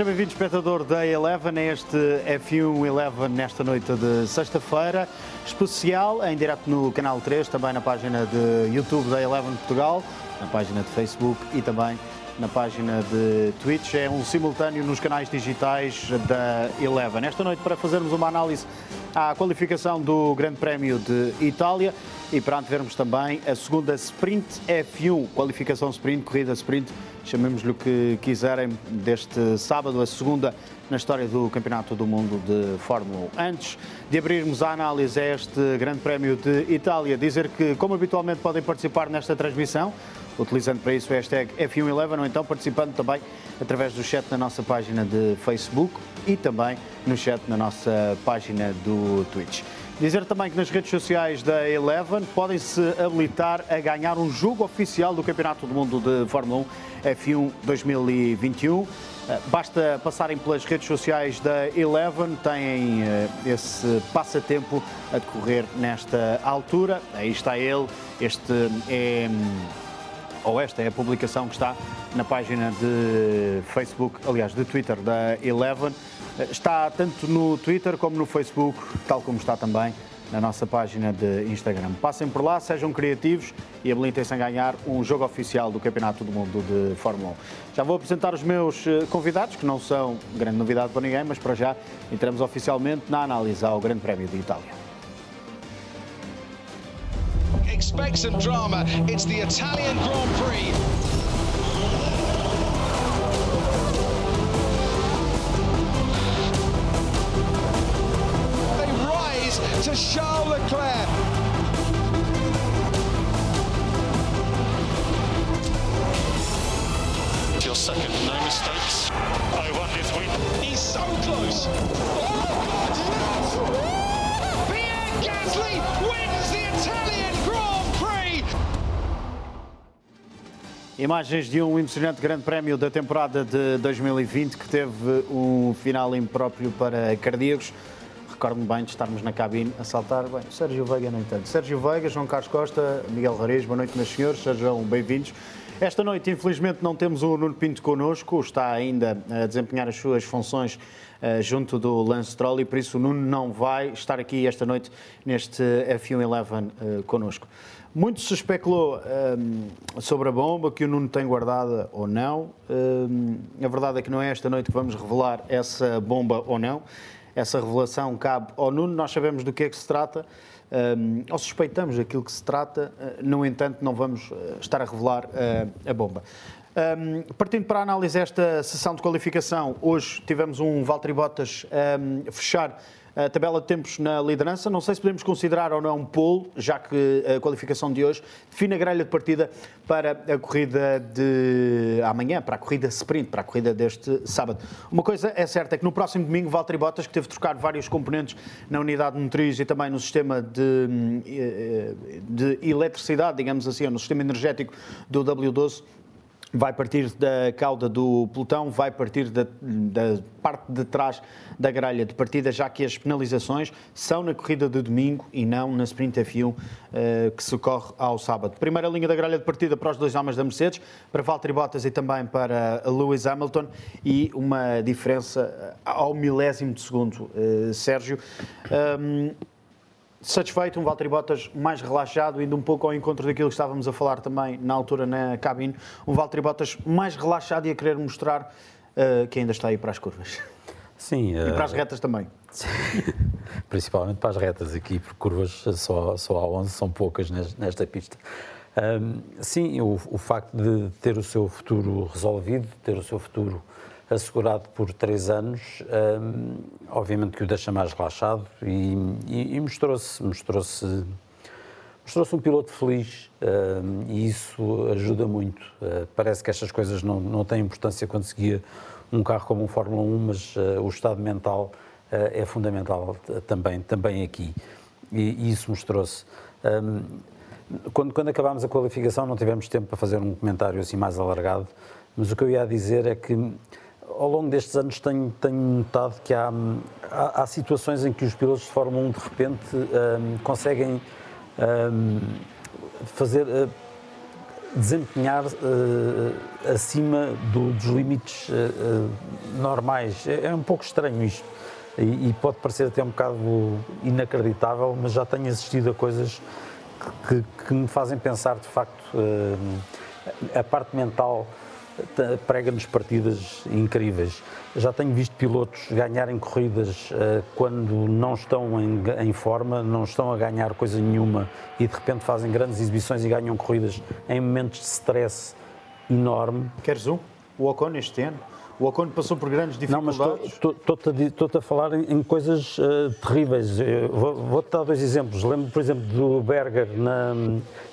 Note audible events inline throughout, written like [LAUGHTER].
Seja bem-vindo, espectador da Eleven, a este F1 Eleven nesta noite de sexta-feira, especial em direto no canal 3, também na página de YouTube da Eleven Portugal, na página de Facebook e também na página de Twitch. É um simultâneo nos canais digitais da Eleven. Esta noite, para fazermos uma análise à qualificação do Grande Prémio de Itália e para antevermos também a segunda Sprint F1, qualificação Sprint, corrida Sprint, chamemos-lhe o que quiserem, deste sábado, a segunda na história do Campeonato do Mundo de Fórmula 1. Antes de abrirmos a análise a este Grande Prémio de Itália, dizer que, como habitualmente, podem participar nesta transmissão, utilizando para isso o hashtag F111 ou então participando também através do chat na nossa página de Facebook e também no chat na nossa página do Twitch. Dizer também que nas redes sociais da Eleven podem-se habilitar a ganhar um jogo oficial do Campeonato do Mundo de Fórmula 1 F1 2021. Basta passarem pelas redes sociais da Eleven, têm eh, esse passatempo a decorrer nesta altura. Aí está ele, este é ou esta é a publicação que está na página de Facebook, aliás, de Twitter da Eleven. Está tanto no Twitter como no Facebook, tal como está também na nossa página de Instagram. Passem por lá, sejam criativos e habilitem-se a ganhar um jogo oficial do Campeonato do Mundo de Fórmula 1. Já vou apresentar os meus eh, convidados, que não são grande novidade para ninguém, mas para já entramos oficialmente na análise ao Grande Prémio de Itália. Expect some drama. It's the Italian Grand Prix. Imagens de um emocionante grande prémio da temporada de 2020 que teve um final impróprio para cardíacos. Recordo-me bem de estarmos na cabine a saltar. Bem, Sérgio Veiga, nem tanto. Sérgio Veiga, João Carlos Costa, Miguel Rariz, boa noite, meus senhores, sejam bem-vindos. Esta noite, infelizmente, não temos o Nuno Pinto connosco, está ainda a desempenhar as suas funções uh, junto do Lance Stroll e por isso o Nuno não vai estar aqui esta noite neste F1 Eleven uh, connosco. Muito se especulou um, sobre a bomba que o Nuno tem guardada ou não. Um, a verdade é que não é esta noite que vamos revelar essa bomba ou não. Essa revelação cabe ao Nuno, nós sabemos do que é que se trata, um, ou suspeitamos daquilo que se trata, uh, no entanto, não vamos uh, estar a revelar uh, a bomba. Um, partindo para a análise desta sessão de qualificação, hoje tivemos um Valtteri Bottas um, fechar a tabela de tempos na liderança. Não sei se podemos considerar ou não um pole, já que a qualificação de hoje define a grelha de partida para a corrida de amanhã, para a corrida sprint, para a corrida deste sábado. Uma coisa é certa, é que no próximo domingo, Valtteri Bottas, que teve de trocar vários componentes na unidade motriz e também no sistema de, de eletricidade, digamos assim, no sistema energético do W12, vai partir da cauda do pelotão, vai partir da, da, parte de trás da grelha de partida, já que as penalizações são na corrida de domingo e não na Sprint F1 uh, que se corre ao sábado. Primeira linha da grelha de partida para os dois homens da Mercedes, para Valtteri Bottas e também para Lewis Hamilton e uma diferença ao milésimo de segundo, uh, Sérgio. Um, satisfeito, um Valtteri Bottas mais relaxado, indo um pouco ao encontro daquilo que estávamos a falar também na altura na cabine, um Valtteri Bottas mais relaxado e a querer mostrar uh, que ainda está aí para as curvas. Sim. E para as retas também. Sim. [LAUGHS] Principalmente para as retas aqui, porque curvas só, só há 11, são poucas nesta pista. Um, sim, o, o, facto de ter o seu futuro resolvido, ter o seu futuro assegurado por três anos, um, obviamente que o deixa mais relaxado e, e, e mostrou-se mostrou-se mostrou-se um piloto feliz um, e isso ajuda muito. Uh, parece que estas coisas não, não têm importância quando se guia um carro como um Fórmula 1, mas uh, o estado mental uh, é fundamental também, também aqui. E, e isso mostrou-se. Um, quando, quando acabámos a qualificação não tivemos tempo para fazer um comentário assim mais alargado, mas o que eu ia dizer é que ao longo destes anos tenho, tenho notado que há, há, há, situações em que os pilotos de Fórmula 1 de repente um, conseguem um, fazer, uh, desempenhar uh, acima do, dos limites uh, normais. É, é, um pouco estranho isto e, e, pode parecer até um bocado inacreditável, mas já tenho assistido a coisas que, que me fazem pensar de facto a parte mental prega-nos partidas incríveis. Já tenho visto pilotos ganharem corridas uh, quando não estão em, em, forma, não estão a ganhar coisa nenhuma e de repente fazem grandes exibições e ganham corridas em momentos de stress enorme. Queres um? O Ocon este ano? O Ocon passou por grandes dificuldades. Não, mas estou-te a, falar em, em coisas uh, terríveis. Vou-te vou dar dois exemplos. Lembro, por exemplo, do Berger na,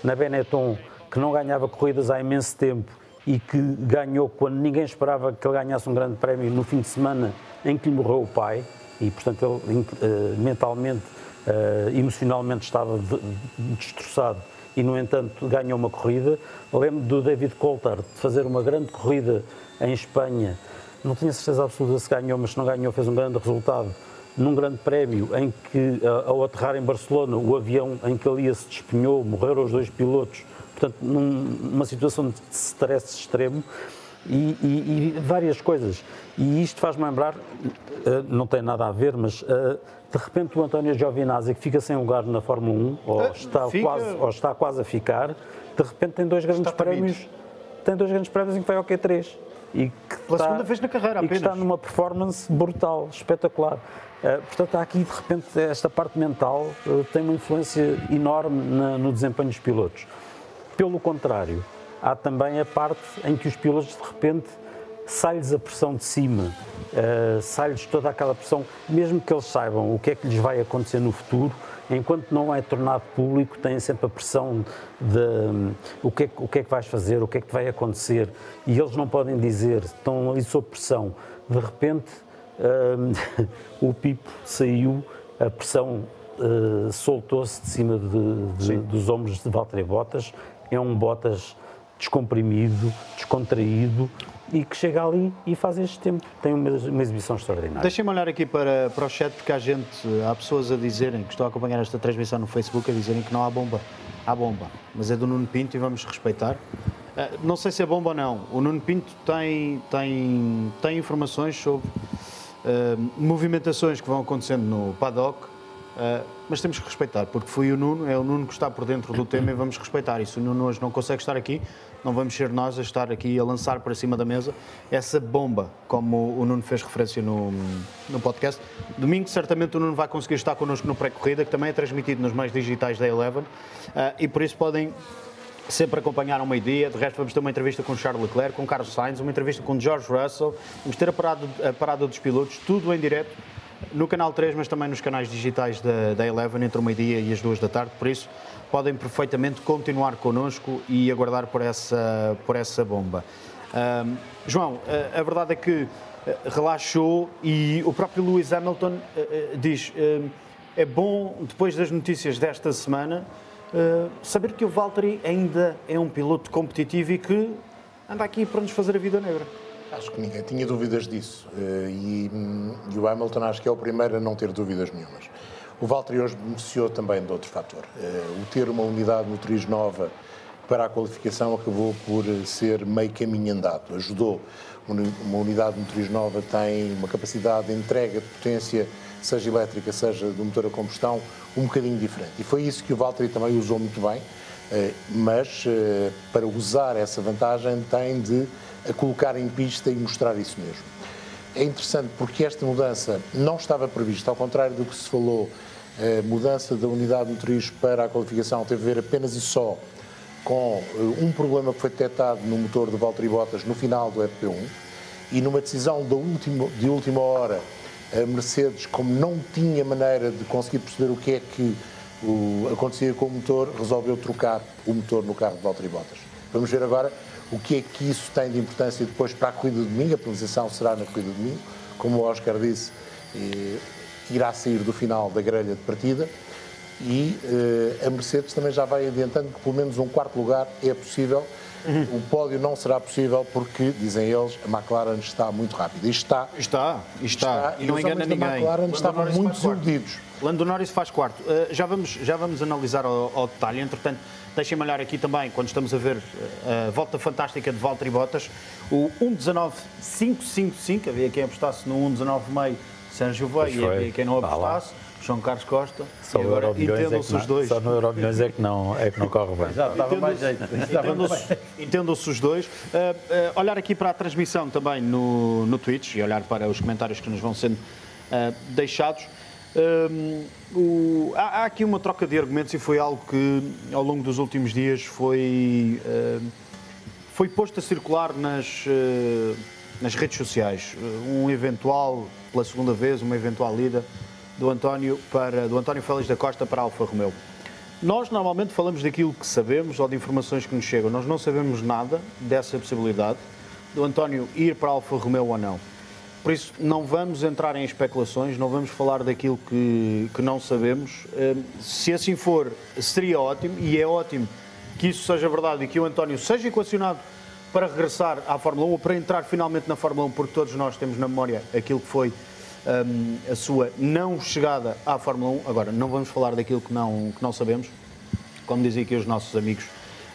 na Benetton, que não ganhava corridas há imenso tempo e que ganhou quando ninguém esperava que ele ganhasse um grande prémio no fim de semana em que lhe morreu o pai e, portanto, ele uh, mentalmente, uh, emocionalmente estava destroçado e, no entanto, ganhou uma corrida. Lembro do David Coulthard de fazer uma grande corrida em Espanha. Não tinha certeza absoluta se ganhou, mas se não ganhou, fez um grande resultado num grande prémio em que, ao aterrar em Barcelona, o avião em que ele ia se despenhou, morreram os dois pilotos portanto, numa situação de stress extremo e, e, e várias coisas. E isto faz-me lembrar, eh, não tem nada a ver, mas eh, de repente o António Giovinazzi, que fica sem lugar na Fórmula 1, ou, eh, está, fica... quase, ou está quase a ficar, de repente tem dois grandes prémios. Tem dois grandes prémios em que vai ao Q3. E que Pela está, segunda vez na carreira, apenas. E que está numa performance brutal, espetacular. Portanto, há aqui, de repente, esta parte mental tem uma influência enorme no desempenho dos pilotos. Pelo contrário, há também a parte em que os pilotos de repente sai-lhes a pressão de cima, uh, sai-lhes toda aquela pressão, mesmo que eles saibam o que é que lhes vai acontecer no futuro, enquanto não é tornado público, têm sempre a pressão de um, o, que é, o que é que vais fazer, o que é que vai acontecer, e eles não podem dizer, estão ali sob pressão. De repente, um, [LAUGHS] o Pipo saiu, a pressão uh, soltou-se de cima de, de, dos ombros de Valtteri Bottas é um Bottas descomprimido, descontraído e que chega ali e faz este tempo. Tem uma, uma exibição extraordinária. Deixem-me olhar aqui para, para o chat, porque há gente, há pessoas a dizerem, que estão a acompanhar esta transmissão no Facebook, a dizerem que não há bomba. Há bomba, mas é do Nuno Pinto e vamos respeitar. Uh, não sei se é bomba ou não. O Nuno Pinto tem, tem, tem informações sobre uh, movimentações que vão acontecendo no paddock Uh, mas temos que respeitar, porque foi o Nuno, é o Nuno que está por dentro do tema e vamos respeitar. E se o Nuno hoje não consegue estar aqui, não vamos ser nós a estar aqui a lançar para cima da mesa essa bomba, como o Nuno fez referência no, no podcast. Domingo, certamente, o Nuno vai conseguir estar connosco no pré-corrida, que também é transmitido nos meios digitais da Eleven, uh, e por isso podem sempre acompanhar ao meio-dia. De resto, vamos ter uma entrevista com Charles Leclerc, com Carlos Sainz, uma entrevista com George Russell, vamos ter a parada, a parada dos pilotos, tudo em direto no canal 3, mas também nos canais digitais da, da Eleven, entre o meio-dia e as duas da tarde. Por isso, podem perfeitamente continuar connosco e aguardar por essa, por essa bomba. Um, João, a, a, verdade é que eh, relaxou e o próprio Lewis Hamilton uh, uh, diz: uh, é bom, depois das notícias desta semana, saber que o Valtteri ainda é um piloto competitivo e que anda aqui para nos fazer a vida negra. Acho que ninguém tinha dúvidas disso. Eh, e, e, o Hamilton acho que é o primeiro a não ter dúvidas nenhumas. O Valtteri hoje beneficiou também de outro fator. Eh, o ter uma unidade motriz nova para a qualificação acabou por ser meio caminho andado. Ajudou. Uma unidade motriz nova tem uma capacidade de entrega de potência, seja elétrica, seja do motor a combustão, um bocadinho diferente. E foi isso que o Valtteri também usou muito bem, eh, mas para usar essa vantagem tem de a colocar em pista e mostrar isso mesmo. É interessante porque esta mudança não estava prevista, ao contrário do que se falou, a mudança da unidade motriz para a qualificação teve a ver apenas e só com eh, um problema que foi detectado no motor de Valtteri Bottas no final do FP1 e numa decisão de última, de última hora, a Mercedes, como não tinha maneira de conseguir perceber o que é que o, acontecia com o motor, resolveu trocar o motor no carro de Valtteri Bottas. Vamos ver agora o que é que isso tem de importância depois para a corrida de domingo? A penalização será na corrida de domingo, como o Oscar disse, eh, irá sair do final da grelha de partida e eh, a Mercedes também já vai adiantando que pelo menos um quarto lugar é possível O pódio não será possível porque, dizem eles, a McLaren está muito rápida. Está. Está, está. Está, E não engana ninguém. McLaren Lando estavam Norris muito desiludidos. Lando Norris faz quarto. Uh, já, vamos, já vamos analisar ao, ao detalhe. Entretanto, deixem-me olhar aqui também, quando estamos a ver uh, a volta fantástica de Valtteri Bottas, o 1.19.555, havia quem apostasse no 1.19.5 Sérgio e foi. havia quem não apostasse, João Carlos Costa, Só e no agora Euromilhões é que entendam-se não- os dois. Só no Euromilhões é que não, é que não corre bem. Já dava mais jeito. Entendam-se os dois. Uh, uh, olhar aqui para a transmissão também no, no Twitch e olhar para os comentários que nos vão sendo uh, deixados. O- há, há aqui uma troca de argumentos e foi algo que ao longo dos últimos dias foi, foi posto a circular nas, uh, nas redes sociais. Uh, Um eventual, pela segunda vez, uma eventual ida do António, para, do António Félix da Costa para Alfa Romeo. Nós normalmente falamos daquilo que sabemos ou de informações que nos chegam. Nós não sabemos nada dessa possibilidade do António ir para Alfa Romeo ou não. Por isso, não vamos entrar em especulações, não vamos falar daquilo que, que não sabemos. Hum, Se assim for, seria ótimo e é ótimo que isso seja verdade e que o António seja equacionado para regressar à Fórmula 1 ou para entrar finalmente na Fórmula 1, porque todos nós temos na memória aquilo que foi hum, a sua não chegada à Fórmula 1. Agora, não vamos falar daquilo que não, que não sabemos, como dizem aqui os nossos amigos,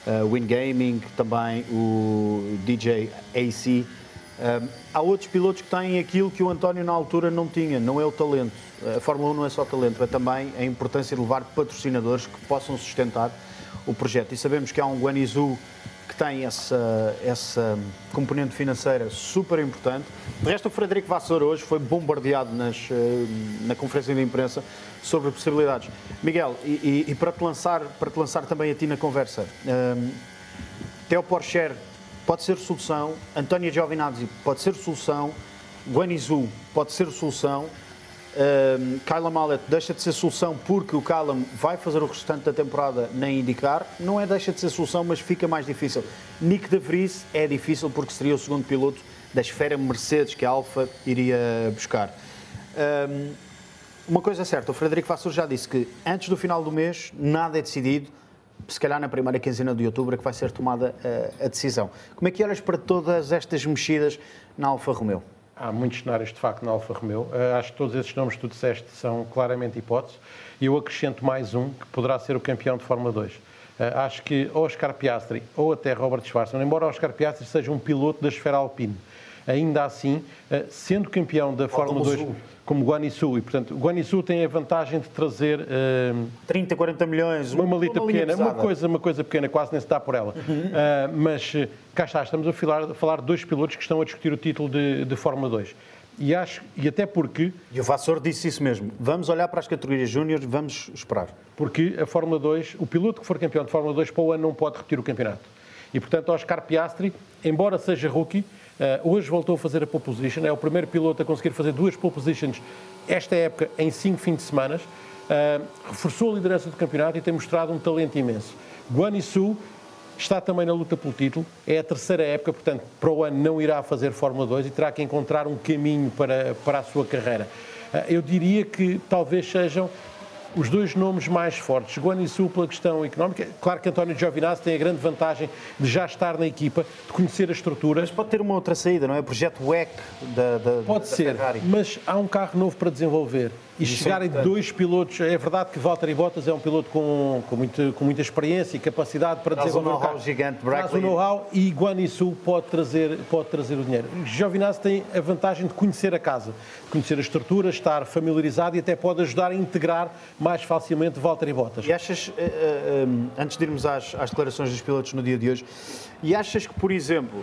uh, Win Gaming, também o DJ AC. Um, há outros pilotos que têm aquilo que o António na altura não tinha, não é o talento. A Fórmula 1 não é só talento, é também a importância de levar patrocinadores que possam sustentar o projeto. E sabemos que há um Guanizu que tem essa, essa componente financeira super importante. De resto, o Frederico Vassoura hoje foi bombardeado nas, eh, na conferência de imprensa sobre possibilidades. Miguel, e, e- e para, te lançar, para te lançar também a ti na conversa, hum, Theo Porcher pode ser solução, António Giovinazzi pode ser solução, Guanizu pode ser solução, um, Kyla Mallet deixa de ser solução porque o Callum vai fazer o restante da temporada na IndyCar. Não é deixa de ser solução, mas fica mais difícil. Nick de Vries é difícil porque seria o segundo piloto da esfera Mercedes que a Alfa iria buscar. Um, uma coisa é certa, o Frederico Vasseur já disse que antes do final do mês nada é decidido, se calhar na primeira quinzena de outubro é que vai ser tomada eh, a decisão. Como é que olhas para todas estas mexidas na Alfa Romeo? Há muitos cenários, de facto, na Alfa Romeo. Uh, acho que todos esses nomes que tu disseste são claramente hipóteses. E eu acrescento mais um, que poderá ser o campeão de Fórmula 2. Uh, acho que Oscar Piastri ou até Robert Schwarzman, embora Oscar Piastri seja um piloto da esfera alpine, ainda assim, uh, sendo campeão da Fórmula 2 como Guanizu, e portanto, Guanizu tem a vantagem de trazer uh, 30, 40 milhões, uma malita linha pequena, uma coisa, uma coisa pequena, quase nem se dá por ela. Ah, mas eh, cá está, estamos a falar, a falar de dois pilotos que estão a discutir o título de, de Fórmula 2. E acho, e até porque, E o Vassor disse isso mesmo. Vamos olhar para as categorias júniores, vamos esperar. porque a Fórmula 2, o piloto que for campeão de Fórmula 2 para o ano não pode repetir o campeonato. E portanto, Oscar Piastri, embora seja rookie, ah, hoje voltou a fazer a pole position, é o primeiro piloto a conseguir fazer duas pole positions esta época em cinco fins de semana. Ah, reforçou a liderança do campeonato e tem mostrado um talento imenso. Guanizu está também na luta pelo título, é a terceira época, portanto, para o ano não irá fazer Fórmula 2 e terá que encontrar um caminho para, para a sua carreira. Ah, Eu diria que talvez sejam os dois nomes mais fortes. Guanizu pela questão económica. Claro que António Giovinazzi tem a grande vantagem de já estar na equipa, de conhecer a estrutura. Mas pode ter uma outra saída, não é? O projeto WEC da, da, Pode da ser, Ferrari. mas há um carro novo para desenvolver. E é chegarem importante. dois pilotos, é verdade que Valtteri Bottas é um piloto com, com, muito, com muita experiência e capacidade para Traz um desenvolver o know-how gigante, Traz o know-how e Guanizu pode trazer, pode trazer o dinheiro. Giovinazzi tem a vantagem de conhecer a casa, de conhecer a estrutura, estar familiarizado e até pode ajudar a integrar mais facilmente Valtteri Bottas. E achas, eh, eh, eh, antes de irmos às, às declarações dos pilotos no dia de hoje, e achas que, por exemplo,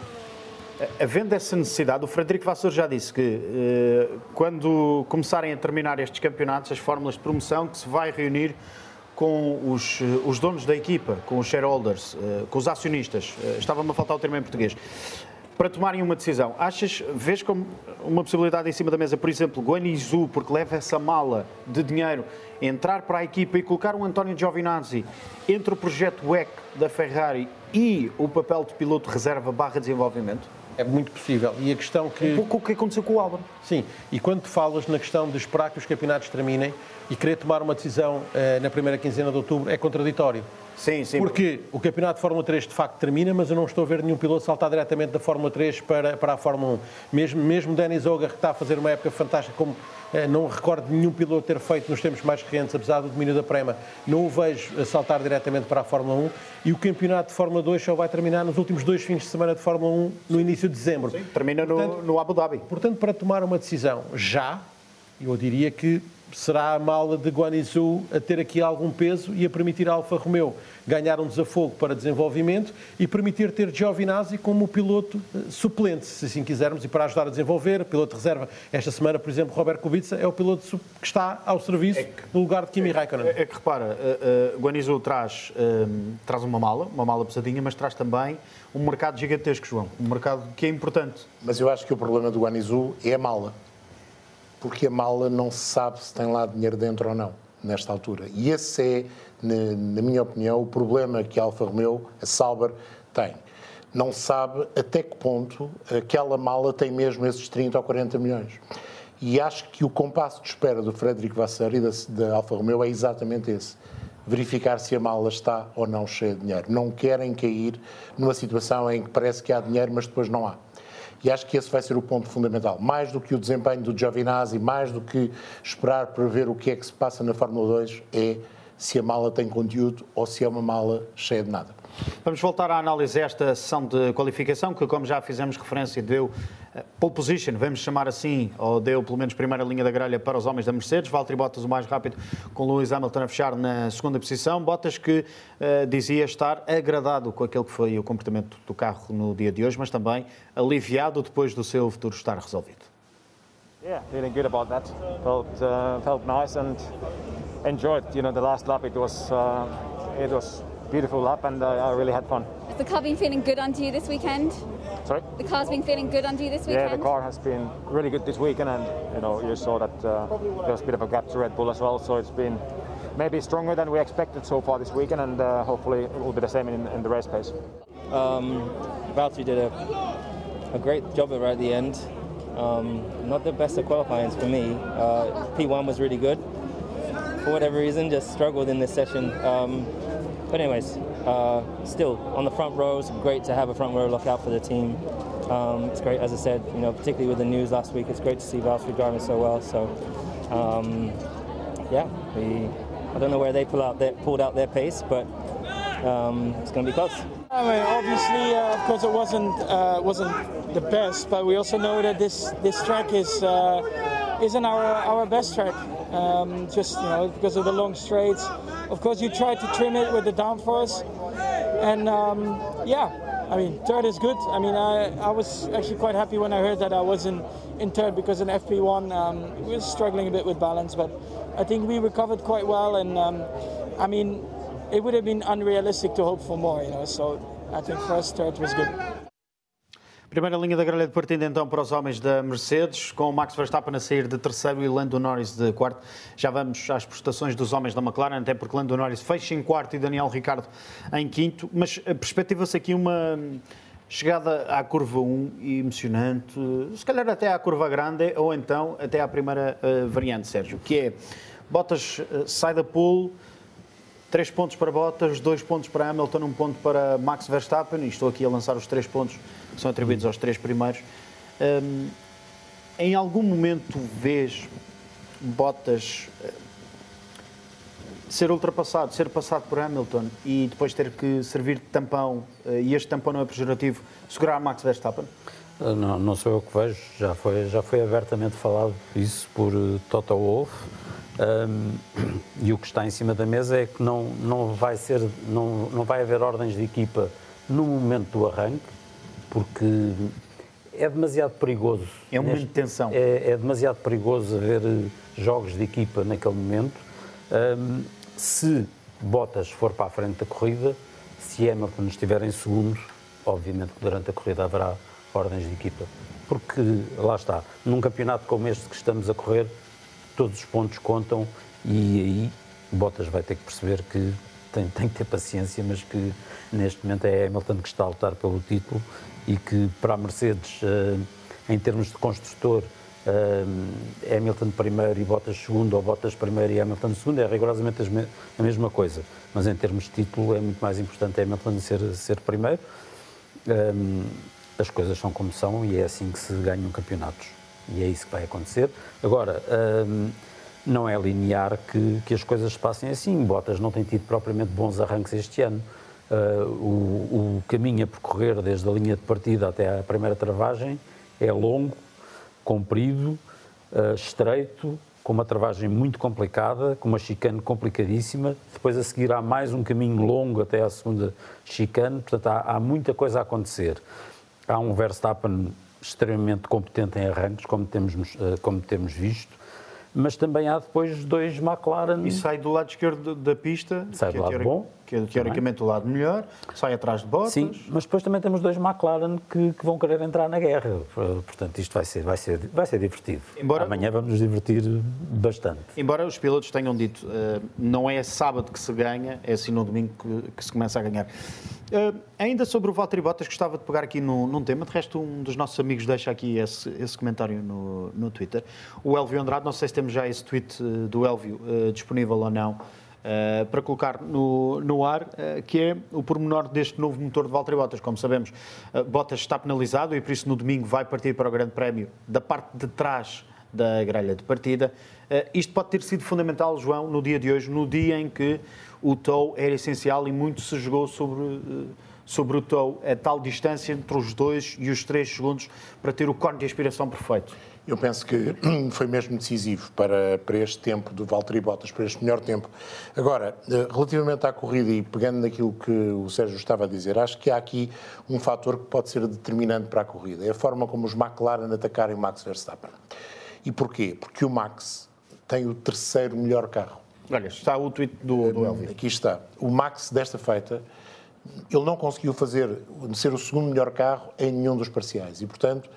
havendo essa necessidade, o Frederico Vasseur já disse que eh, quando começarem a terminar estes campeonatos, as fórmulas de promoção, que se vai reunir com os, eh, os donos da equipa, com os shareholders, eh, com os acionistas, estava-me a faltar o termo em português, para tomarem uma decisão. Achas, vês como uma possibilidade em cima da mesa, por exemplo, Guanizu, porque leva essa mala de dinheiro, entrar para a equipa e colocar um António Giovinazzi entre o projeto WEC da Ferrari e o papel de piloto reserva barra desenvolvimento? É muito possível. E a questão que. Um pouco o que aconteceu com o Albon. Sim, e quando tu falas na questão de esperar que os campeonatos terminem e querer tomar uma decisão eh, na primeira quinzena de outubro, é contraditório. Sim, sim. Porque o campeonato de Fórmula 3 de facto termina, mas eu não estou a ver nenhum piloto saltar diretamente da Fórmula 3 para, para a Fórmula 1. Mesmo, mesmo Denis Ogar, que está a fazer uma época fantástica, como não recordo nenhum piloto ter feito nos tempos mais recentes, apesar do domínio da Prema, não o vejo a saltar diretamente para a Fórmula 1. E o campeonato de Fórmula 2 só vai terminar nos últimos dois fins de semana de Fórmula 1, no início de dezembro. Termina no, Portanto, no Abu Dhabi. Portanto, para tomar uma decisão já, eu diria que será a mala de Guanizu a ter aqui algum peso e a permitir à Alfa Romeo ganhar um desafogo para desenvolvimento e permitir ter Giovinazzi como piloto eh, suplente, se assim quisermos, e para ajudar a desenvolver, piloto de reserva. Esta semana, por exemplo, Robert Kubica é o piloto que está ao serviço no lugar de Kimi Raikkonen. É que repara, uh, uh, Guanizu traz, um, traz uma mala, uma mala pesadinha, mas traz também um mercado gigantesco, João. Um mercado que é importante. Mas eu acho que o problema do Guanizu é a mala. Porque a mala não se sabe se tem lá dinheiro dentro ou não, nesta altura. E esse é, na, na minha opinião, o problema que a Alfa Romeo, a Sauber, tem. Não sabe até que ponto aquela mala tem mesmo esses 30 ou 40 milhões. E acho que o compasso de espera do Frederico Vasseur e da, da Alfa Romeo é exatamente esse. Verificar se a mala está ou não cheia de dinheiro. Não querem cair numa situação em que parece que há dinheiro, mas depois não há. E acho que esse vai ser o ponto fundamental. Mais do que o desempenho do Giovinazzi, mais do que esperar para ver o que é que se passa na Fórmula 2, é se a mala tem conteúdo ou se é uma mala cheia de nada. Vamos voltar à análise desta sessão de qualificação, que, como já fizemos referência, deu pole position, vamos chamar assim, ou deu pelo menos primeira linha da grelha para os homens da Mercedes. Valtteri Bottas o mais rápido, com Lewis Hamilton a fechar na segunda posição. Bottas que eh, dizia estar agradado com aquele que foi o comportamento do carro no dia de hoje, mas também aliviado depois do seu futuro estar resolvido. Yeah, feeling good about that. Felt uh, felt nice and enjoyed. You know, the last lap it was uh, it was beautiful lap and uh, I really had fun. Has the car has been feeling good under you this weekend? Sorry. The car's been feeling good under you this weekend? Yeah, the car has been really good this weekend, and you know you saw that uh, there was a bit of a gap to Red Bull as well. So it's been maybe stronger than we expected so far this weekend, and uh, hopefully it will be the same in, in the race pace. Um, Valtteri did a, a great job right at the end. Um, not the best of qualifying for me. Uh, P1 was really good. For whatever reason, just struggled in this session. Um, but anyways, uh, still on the front row, great to have a front row lookout for the team. Um, it's great, as I said, you know, particularly with the news last week. It's great to see Valtteri driving so well. So, um, yeah, we. I don't know where they pull out their, pulled out their pace, but um, it's going to be close. I mean, obviously, uh, of course, it wasn't uh, wasn't the best, but we also know that this this track is uh, isn't our our best track. Um, just you know because of the long straights. Of course, you try to trim it with the downforce, and um, yeah, I mean, third is good. I mean, I, I was actually quite happy when I heard that I was in, in third because in FP1 um, we were struggling a bit with balance, but I think we recovered quite well. And um, I mean, it would have been unrealistic to hope for more, you know. So I think first, third was good. Primeira linha da grelha de partida então para os homens da Mercedes, com o Max Verstappen a sair de terceiro e Lando Norris de quarto. Já vamos às prestações dos homens da McLaren, até porque Lando Norris fecha em quarto e Daniel Ricciardo em quinto, mas perspectiva-se aqui uma chegada à curva 1 emocionante, se calhar até à curva grande ou então até à primeira uh, variante, Sérgio, que é Bottas uh, sai da pole, Três pontos para Bottas, dois pontos para Hamilton, um ponto para Max Verstappen. E estou aqui a lançar os três pontos que são atribuídos aos três primeiros. Um, em algum momento vês Bottas uh, ser ultrapassado, ser passado por Hamilton e depois ter que servir de tampão, uh, e este tampão não é pejorativo, segurar Max Verstappen? Uh, não, não sou eu que vejo, já foi, já foi abertamente falado isso por Toto Wolff. Um, e o que está em cima da mesa é que não, não, vai ser, não, não vai haver ordens de equipa no momento do arranque, porque é demasiado perigoso. É um momento de tensão. É, é, demasiado perigoso haver jogos de equipa naquele momento. Um, se Bottas for para a frente da corrida, se Hamilton estiver em segundo, obviamente que durante a corrida haverá ordens de equipa. Porque, lá está, num campeonato como este que estamos a correr, todos os pontos contam e aí Bottas vai ter que perceber que tem, tem que ter paciência, mas que neste momento é Hamilton que está a lutar pelo título e que para a Mercedes, em termos de construtor, uh, Hamilton primeiro e Bottas segundo, ou Bottas primeiro e Hamilton segundo, é rigorosamente a mesma coisa. Mas em termos de título é muito mais importante Hamilton ser, ser primeiro. Um, as coisas são como são e é assim que se ganham campeonatos. E é isso que vai acontecer. Agora, um, não é linear que, que as coisas se passem assim. Bottas não tem tido propriamente bons arranques este ano. Uh, o, o, caminho a percorrer desde a linha de partida até à primeira travagem é longo, comprido, uh, estreito, com uma travagem muito complicada, com uma chicane complicadíssima. Depois a seguir há mais um caminho longo até à segunda chicane, portanto há, há muita coisa a acontecer. Há um Verstappen extremamente competente em arranques, como temos, uh, como temos visto mas também há depois dois McLaren. E sai do lado esquerdo da pista, sai do é lado bom, que é teoricamente o lado melhor, sai atrás de Bottas. Sim, mas depois também temos dois McLaren que, que, vão querer entrar na guerra. Portanto, isto vai ser, vai ser, vai ser divertido. Embora, Amanhã vamos nos divertir bastante. Embora os pilotos tenham dito, uh, não é sábado que se ganha, é assim no domingo que, que se começa a ganhar. Uh, ainda sobre o Valtteri Bottas, gostava de pegar aqui no, num tema. De resto, um dos nossos amigos deixa aqui esse, esse comentário no, no Twitter. O Elvio Andrade, não sei se temos já esse tweet uh, do Elvio uh, disponível ou não, para colocar no, no ar, que é o pormenor deste novo motor de Valtteri Bottas. Como sabemos, Bottas está penalizado e por isso no domingo vai partir para o Grande Prémio da parte de trás da grelha de partida. isto pode ter sido fundamental, João, no dia de hoje, no dia em que o tow era essencial e muito se jogou sobre, eh, sobre o tow, a tal distância entre os dois e os três segundos para ter o cone de aspiração perfeito. Eu penso que [CLEARS THROAT] foi mesmo decisivo para, para este tempo do Valtteri Bottas, para este melhor tempo. Agora, eh, relativamente à corrida e pegando naquilo que o Sérgio estava a dizer, acho que há aqui um fator que pode ser determinante para a corrida. É a forma como os McLaren atacarem o Max Verstappen. E porquê? Porque o Max tem o terceiro melhor carro. Olha, está o tweet do, do Elvio. Aqui está. O Max, desta feita, ele não conseguiu fazer, ser o segundo melhor carro em nenhum dos parciais. E, portanto,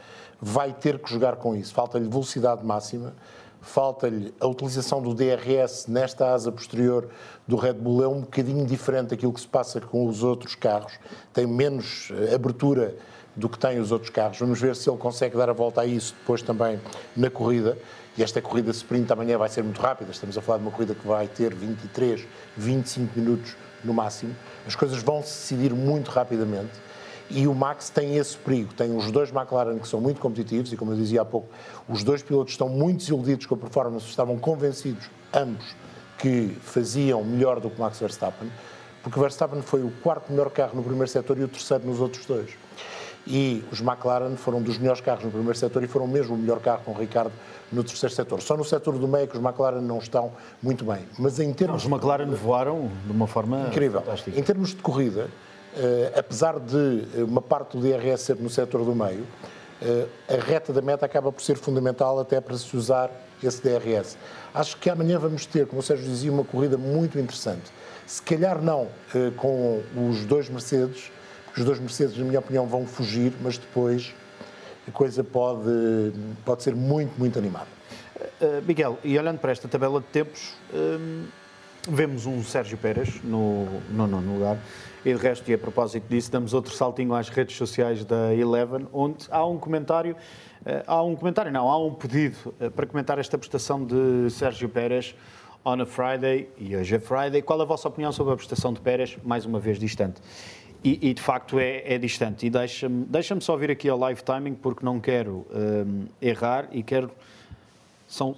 vai ter que jogar com isso. Falta-lhe velocidade máxima, falta-lhe a utilização do DRS nesta asa posterior do Red Bull. É um bocadinho diferente daquilo que se passa com os outros carros. Tem menos eh, abertura do que têm os outros carros. Vamos ver se ele consegue dar a volta a isso depois também na corrida. E esta corrida sprint amanhã vai ser muito rápida. Estamos a falar de uma corrida que vai ter 23, 25 minutos no máximo. As coisas vão se decidir muito rapidamente. E o Max tem esse perigo. Tem os dois McLaren que são muito competitivos e, como eu dizia há pouco, os dois pilotos estão muito desiludidos com a performance, estavam convencidos, ambos, que faziam melhor do que Max Verstappen, porque o Verstappen foi o quarto melhor carro no primeiro setor e o terceiro nos outros dois. E os McLaren foram dos melhores carros no primeiro setor e foram mesmo o melhor carro com o Ricardo no terceiro setor. Só no setor do meio é que os McLaren não estão muito bem. Mas em termos... Os McLaren voaram de uma forma incrível. Fantástica. Em termos de corrida, apesar de uma parte do DRS ser no setor do meio, uh, a reta da meta acaba por ser fundamental até para se usar esse DRS. Acho que amanhã vamos ter, como o Sérgio dizia, uma corrida muito interessante. Se calhar não com os dois Mercedes, porque os dois Mercedes, na minha opinião, vão fugir, mas depois a coisa pode, pode ser muito, muito animada. Miguel, e olhando para esta tabela de tempos, vemos um Sérgio Pérez no, no nono lugar. E de resto, e a propósito disso, damos outro saltinho às redes sociais da Eleven, onde há um comentário, uh, há um comentário, não, há um pedido uh, para comentar esta prestação de Sérgio Pérez on a Friday, e hoje é Friday. Qual a vossa opinião sobre a prestação de Pérez, mais uma vez distante? E, e, de facto é, é distante. E deixa-me deixa só vir aqui ao live timing, porque não quero um, errar e quero. São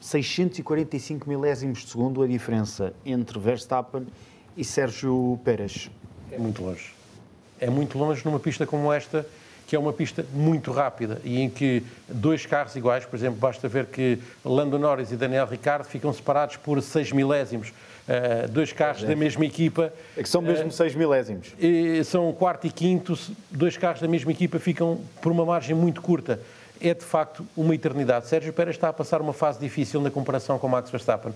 645 milésimos de segundo a diferença entre Verstappen e Sérgio Pérez. É muito longe. É muito longe numa pista como esta, que é uma pista muito rápida e em que dois carros iguais, por exemplo, basta ver que Lando Norris e Daniel Ricciardo ficam separados por 6 milésimos uh, dois carros é. da mesma equipa. É que são mesmo 6 uh, milésimos. E são quarto e quinto, dois carros da mesma equipa ficam por uma margem muito curta. É de facto uma eternidade. Sérgio Pérez está a passar uma fase difícil na comparação com Max Verstappen.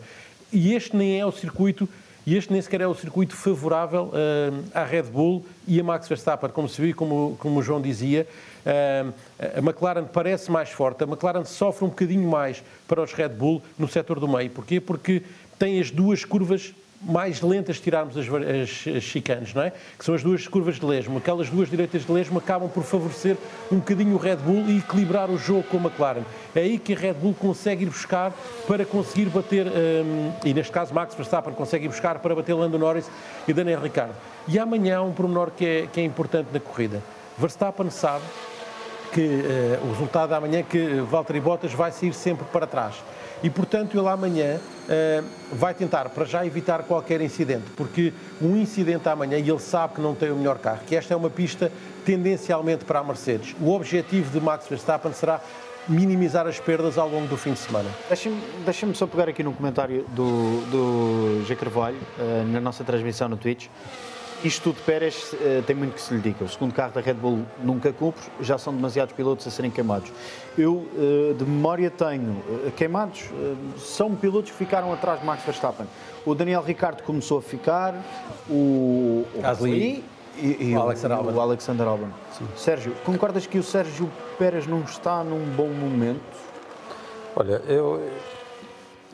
E este nem é o circuito e este nem sequer é o circuito favorável uh, à Red Bull e a Max Verstappen, como se viu, como, como o João dizia. Uh, a McLaren parece mais forte, a McLaren sofre um bocadinho mais para os Red Bull no setor do meio. Porquê? Porque tem as duas curvas mais lentas de tirarmos as, as, as chicanes, não é? Que são as duas curvas de lesmo. Aquelas duas direitas de lesmo acabam por favorecer um bocadinho o Red Bull e equilibrar o jogo com a McLaren. É aí que a Red Bull consegue ir buscar para conseguir bater, hum, e neste caso Max Verstappen consegue ir buscar para bater Lando Norris e Daniel Ricciardo. E amanhã há um pormenor que é, que é importante na corrida. Verstappen sabe que eh, o resultado da amanhã é que Valtteri Bottas vai sair sempre para trás. E, portanto, ele amanhã eh, vai tentar, para já, evitar qualquer incidente, porque um incidente amanhã, e ele sabe que não tem o melhor carro, que esta é uma pista tendencialmente para a Mercedes. O objetivo de Max Verstappen será minimizar as perdas ao longo do fim de semana. Deixa-me deixa só pegar aqui num comentário do, do G. Carvalho, eh, na nossa transmissão no Twitch. Isto tudo, Pérez, eh, tem muito que se lhe diga. O segundo carro da Red Bull nunca cumpre, já são demasiados pilotos a serem queimados. Eu, eh, de memória, tenho eh, queimados, são pilotos que ficaram atrás de Max Verstappen. O Daniel Ricciardo começou a ficar, o, o Gasly e, e o Alexander Albon. o Alexander Albon. Sérgio, concordas que o Sérgio Pérez não está num bom momento? Olha, eu,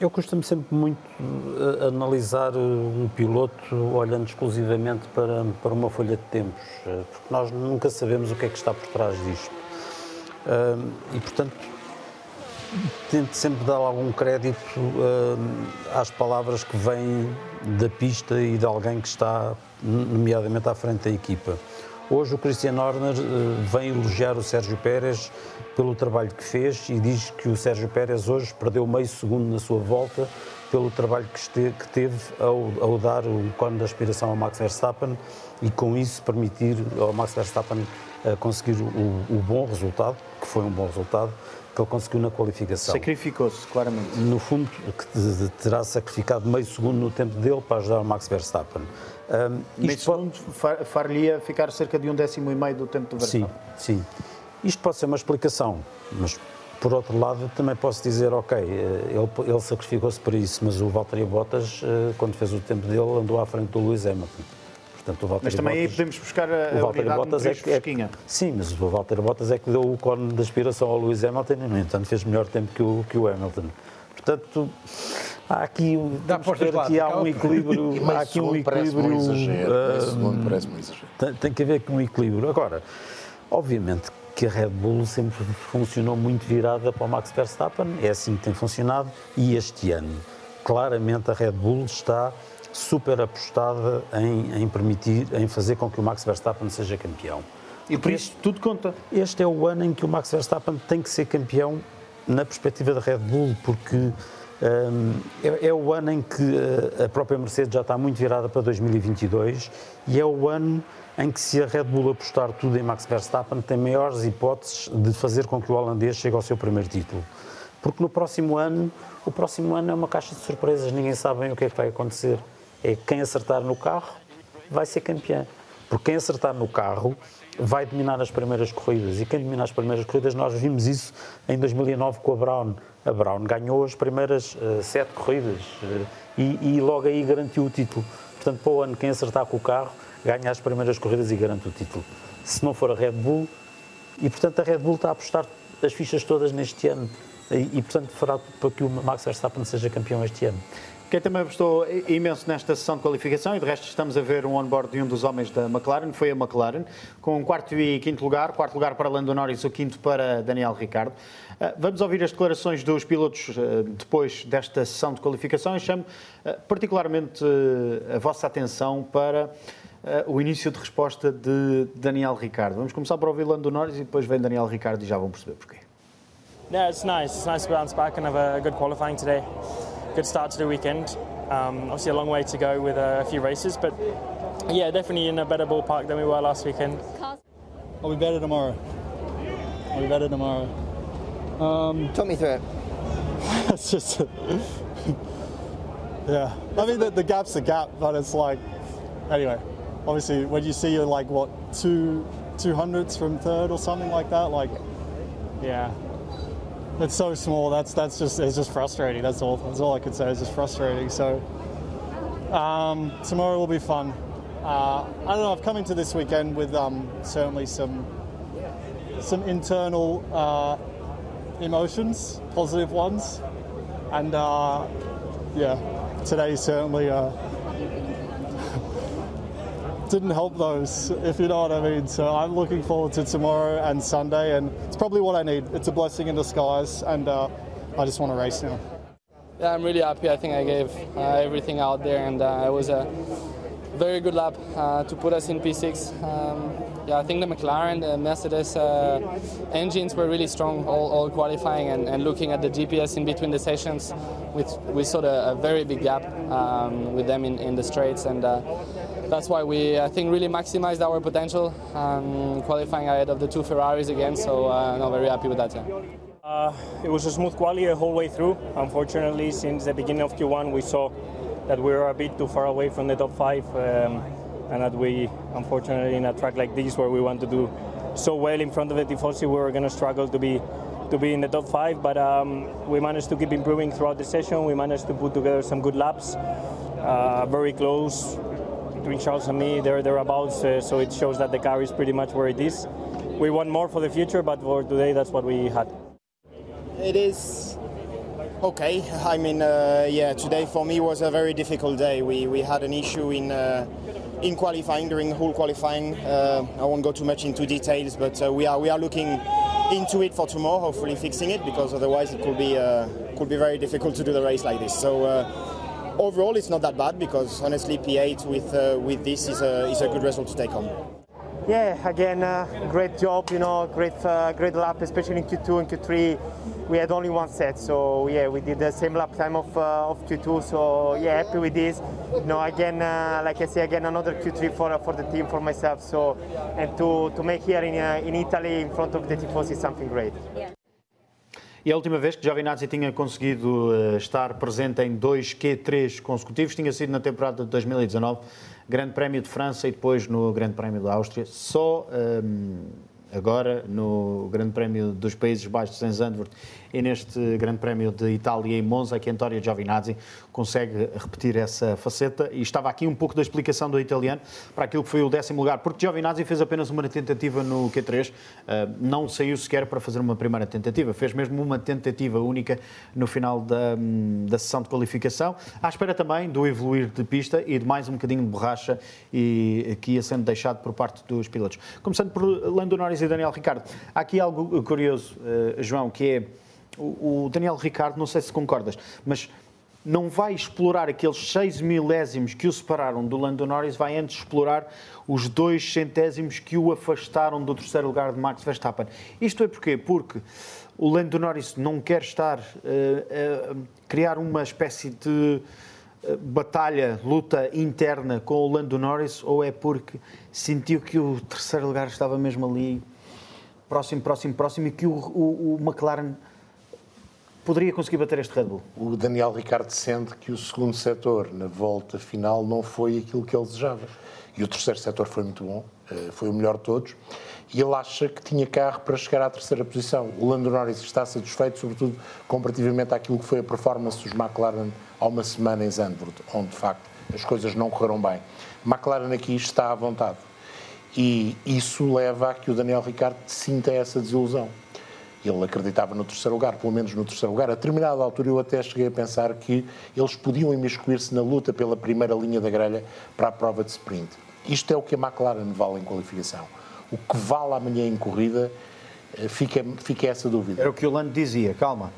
eu costumo sempre muito uh, analisar uh, um piloto olhando exclusivamente para, para uma folha de tempos, uh, porque nós nunca sabemos o que é que está por trás disto. E, portanto, tento sempre dar algum crédito às palavras que vêm da pista e de alguém que está, nomeadamente, à frente da equipa. Hoje o Christian Horner vem elogiar o Sérgio Pérez pelo trabalho que fez e diz que o Sérgio Pérez hoje perdeu meio segundo na sua volta pelo trabalho que, este, que teve ao, ao, dar o cone de aspiração ao Max Verstappen e com isso permitir ao Max Verstappen uh, conseguir o, o bom resultado, que foi um bom resultado, que ele conseguiu na qualificação. Sacrificou-se, claramente. No fundo, que terá sacrificado meio segundo no tempo dele para ajudar o Max Verstappen. Um, meio segundo pode... far-lhe ficar cerca de um décimo e meio do tempo do Verstappen. Sim, sim. Isto pode ser uma explicação, mas por outro lado também posso dizer, ok, eh, ele, ele sacrificou-se para isso, mas o Valtteri Bottas, eh, quando fez o tempo dele, andou à frente do Lewis Hamilton. Portanto, o Mas também Bottas, aí podemos buscar a, o Valtteri Bottas é que, é, Sim, mas o Valtteri Bottas é que deu o cone de aspiração ao Lewis Hamilton e, no entanto, fez melhor tempo que o, que o Hamilton. Portanto, há aqui, Dá ver aqui há um equilíbrio. há aqui um equilíbrio. Uh, parece um tem, tem que haver aqui um equilíbrio. Agora, obviamente que a Red Bull sempre funcionou muito virada para o Max Verstappen, é assim que tem funcionado, e este ano, claramente a Red Bull está super apostada em, em, permitir, em fazer com que o Max Verstappen seja campeão. E por isso tudo conta. Este é o ano em que o Max Verstappen tem que ser campeão na perspectiva da Red Bull, porque um, é, é, o ano em que a própria Mercedes já está muito virada para 2022 e é o ano em que se a Red Bull apostar tudo em Max Verstappen tem maiores hipóteses de fazer com que o holandês chegue ao seu primeiro título. Porque no próximo ano, o próximo ano é uma caixa de surpresas, ninguém sabe bem o que é que vai acontecer é quem acertar no carro vai ser campeão. Porque quem acertar no carro vai dominar as primeiras corridas. E quem domina as primeiras corridas, nós vimos isso em 2009 com a Brown. A Brown ganhou as primeiras uh, sete corridas uh, e, e, logo aí garantiu o título. Portanto, para o ano, quem acertar com o carro ganha as primeiras corridas e garante o título. Se não for a Red Bull, e portanto a Red Bull está a apostar as fichas todas neste ano. E, e portanto fará para que o Max Verstappen seja campeão este ano. Quem também apostou imenso nesta sessão de qualificação, e de resto estamos a ver um on-board de um dos homens da McLaren, foi a McLaren, com quarto e quinto lugar, quarto lugar para Lando Norris, o quinto para Daniel Ricciardo. Ah, vamos ouvir as declarações dos pilotos ah, depois desta sessão de qualificação e chamo ah, particularmente a vossa atenção para o início de resposta de Daniel Ricciardo. Vamos começar por ouvir Lando Norris e depois vem Daniel Ricciardo e já vão perceber porquê. Yeah, it's nice. It's nice to bounce back and have a good qualifying today. good start to the weekend. Um, obviously, a long way to go with a, few races, but yeah, definitely in a better ballpark than we were last weekend. I'll be better tomorrow. I'll be better tomorrow. Um, Talk me through it. [LAUGHS] it's just, [LAUGHS] yeah. I mean, the, the gap's a gap, but it's like, anyway. Obviously, when you see you're like what two two hundredths from third or something like that, like, yeah, it's so small. That's that's just it's just frustrating. That's all. That's all I could say. It's just frustrating. So um, tomorrow will be fun. Uh, I don't know. I've come into this weekend with um, certainly some some internal uh, emotions, positive ones, and uh, yeah, today certainly uh, didn't help those, if you know what I mean. So I'm looking forward to tomorrow and Sunday, and it's probably what I need. It's a blessing in disguise, and uh, I just want to race now. Yeah, I'm really happy. I think I gave uh, everything out there, and uh, it was a very good lap uh, to put us in P6. Um, yeah, I think the McLaren, the Mercedes uh, engines were really strong all, all qualifying, and, and, looking at the GPS in between the sessions, we, we saw a, a very big gap um, with them in, in the straights, and uh, that's why we, I think, really maximized our potential, um, qualifying ahead of the two Ferraris again. So, uh, no, very happy with that. Yeah. Uh, it was a smooth quality the whole way through. Unfortunately, since the beginning of Q1, we saw that we were a bit too far away from the top five, um, and that we, unfortunately, in a track like this where we want to do so well in front of the Tifosi, we were going to struggle to be to be in the top five. But um, we managed to keep improving throughout the session. We managed to put together some good laps, uh, very close between Charles and me. There, thereabouts. Uh, so it shows that the car is pretty much where it is. We want more for the future, but for today, that's what we had. It is okay. I mean, uh, yeah, today for me was a very difficult day. We, we had an issue in uh, in qualifying during the whole qualifying. Uh, I won't go too much into details, but uh, we are we are looking into it for tomorrow. Hopefully, fixing it because otherwise it could be uh, could be very difficult to do the race like this. So. Uh, overall, it's not that bad because honestly, P8 with with this is a is a good result to take home. Yeah, again, uh, great job, you know, great, uh, great lap, especially in Q2 and Q3. We had only one set, so yeah, we did the same lap time of, uh, of Q2. So yeah, happy with this. You know, again, like I say, again, another Q3 for for the team, for myself. So and to, to make here in, in Italy in front of the Tifosi is something great. Yeah. E a última vez que Giovinazzi tinha conseguido uh, estar presente em dois Q3 consecutivos tinha sido na temporada de 2019, Grande Prémio de França e depois no Grande Prémio da Áustria. Só um, agora no Grande Prémio dos Países Baixos em Zandvoort e neste Grande Prémio de Itália em Monza que António Giovinazzi consegue repetir essa faceta. E estava aqui um pouco da explicação do italiano para aquilo que foi o décimo lugar, porque Giovinazzi fez apenas uma tentativa no Q3, ah, não saiu sequer para fazer uma primeira tentativa, fez mesmo uma tentativa única no final da, da sessão de qualificação, à espera também do evoluir de pista e de mais um bocadinho de borracha e que ia sendo deixado por parte dos pilotos. Começando por Lando Norris e Daniel Ricciardo, há aqui algo curioso, ah, João, que é o Daniel Ricardo, não sei se concordas, mas não vai explorar aqueles 6 milésimos que o separaram do Lando Norris, vai antes explorar os dois centésimos que o afastaram do terceiro lugar de Max Verstappen. Isto é porquê? Porque o Lando Norris não quer estar uh, uh, criar uma espécie de uh, batalha, luta interna com o Lando Norris, ou é porque sentiu que o terceiro lugar estava mesmo ali, próximo, próximo, próximo, e que o, o, o McLaren poderia conseguir bater este Red Bull? O Daniel Ricardo sente que o segundo setor, na volta final, não foi aquilo que ele desejava. E o terceiro setor foi muito bom, eh, foi o melhor de todos. E ele acha que tinha carro para chegar à terceira posição. O Lando Norris está satisfeito, sobretudo comparativamente àquilo que foi a performance dos McLaren há uma semana em Zandvoort, onde de facto as coisas não correram bem. McLaren aqui está à vontade. E isso leva a que o Daniel Ricardo sinta essa desilusão. Ele acreditava no terceiro lugar, pelo menos no terceiro lugar. A determinada altura eu até cheguei a pensar que eles podiam imiscuir-se na luta pela primeira linha da grelha para a prova de sprint. Isto é o que a McLaren vale em qualificação. O que vale amanhã em corrida, eh, fica, fica essa dúvida. Era o que o Lando dizia, calma.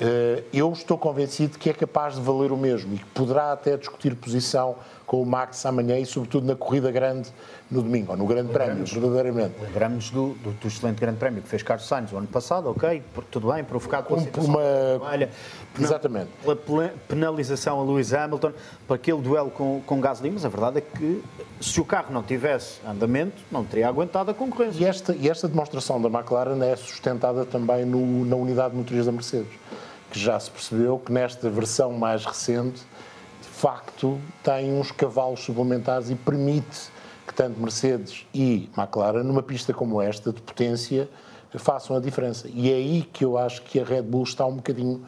Eh, eu estou convencido que é capaz de valer o mesmo e que poderá até discutir posição com o Max amanhã e, sobretudo, na corrida grande no domingo, ou no Grande Prémio, verdadeiramente. Lembramos do, do, do, excelente Grande Prémio que fez Carlos Sainz o ano passado, ok, tudo bem, provocado pela um, uma... Olha, Exatamente. Pela penalização a Lewis Hamilton, para aquele duelo com, com Gasly, mas a verdade é que se o carro não tivesse andamento, não teria aguentado a concorrência. E esta, e esta demonstração da McLaren é sustentada também no, na unidade motriz da Mercedes, que já se percebeu que nesta versão mais recente, facto, tem uns cavalos suplementares e permite que tanto Mercedes e McLaren, numa pista como esta, de potência, façam a diferença. E é aí que eu acho que a Red Bull está um bocadinho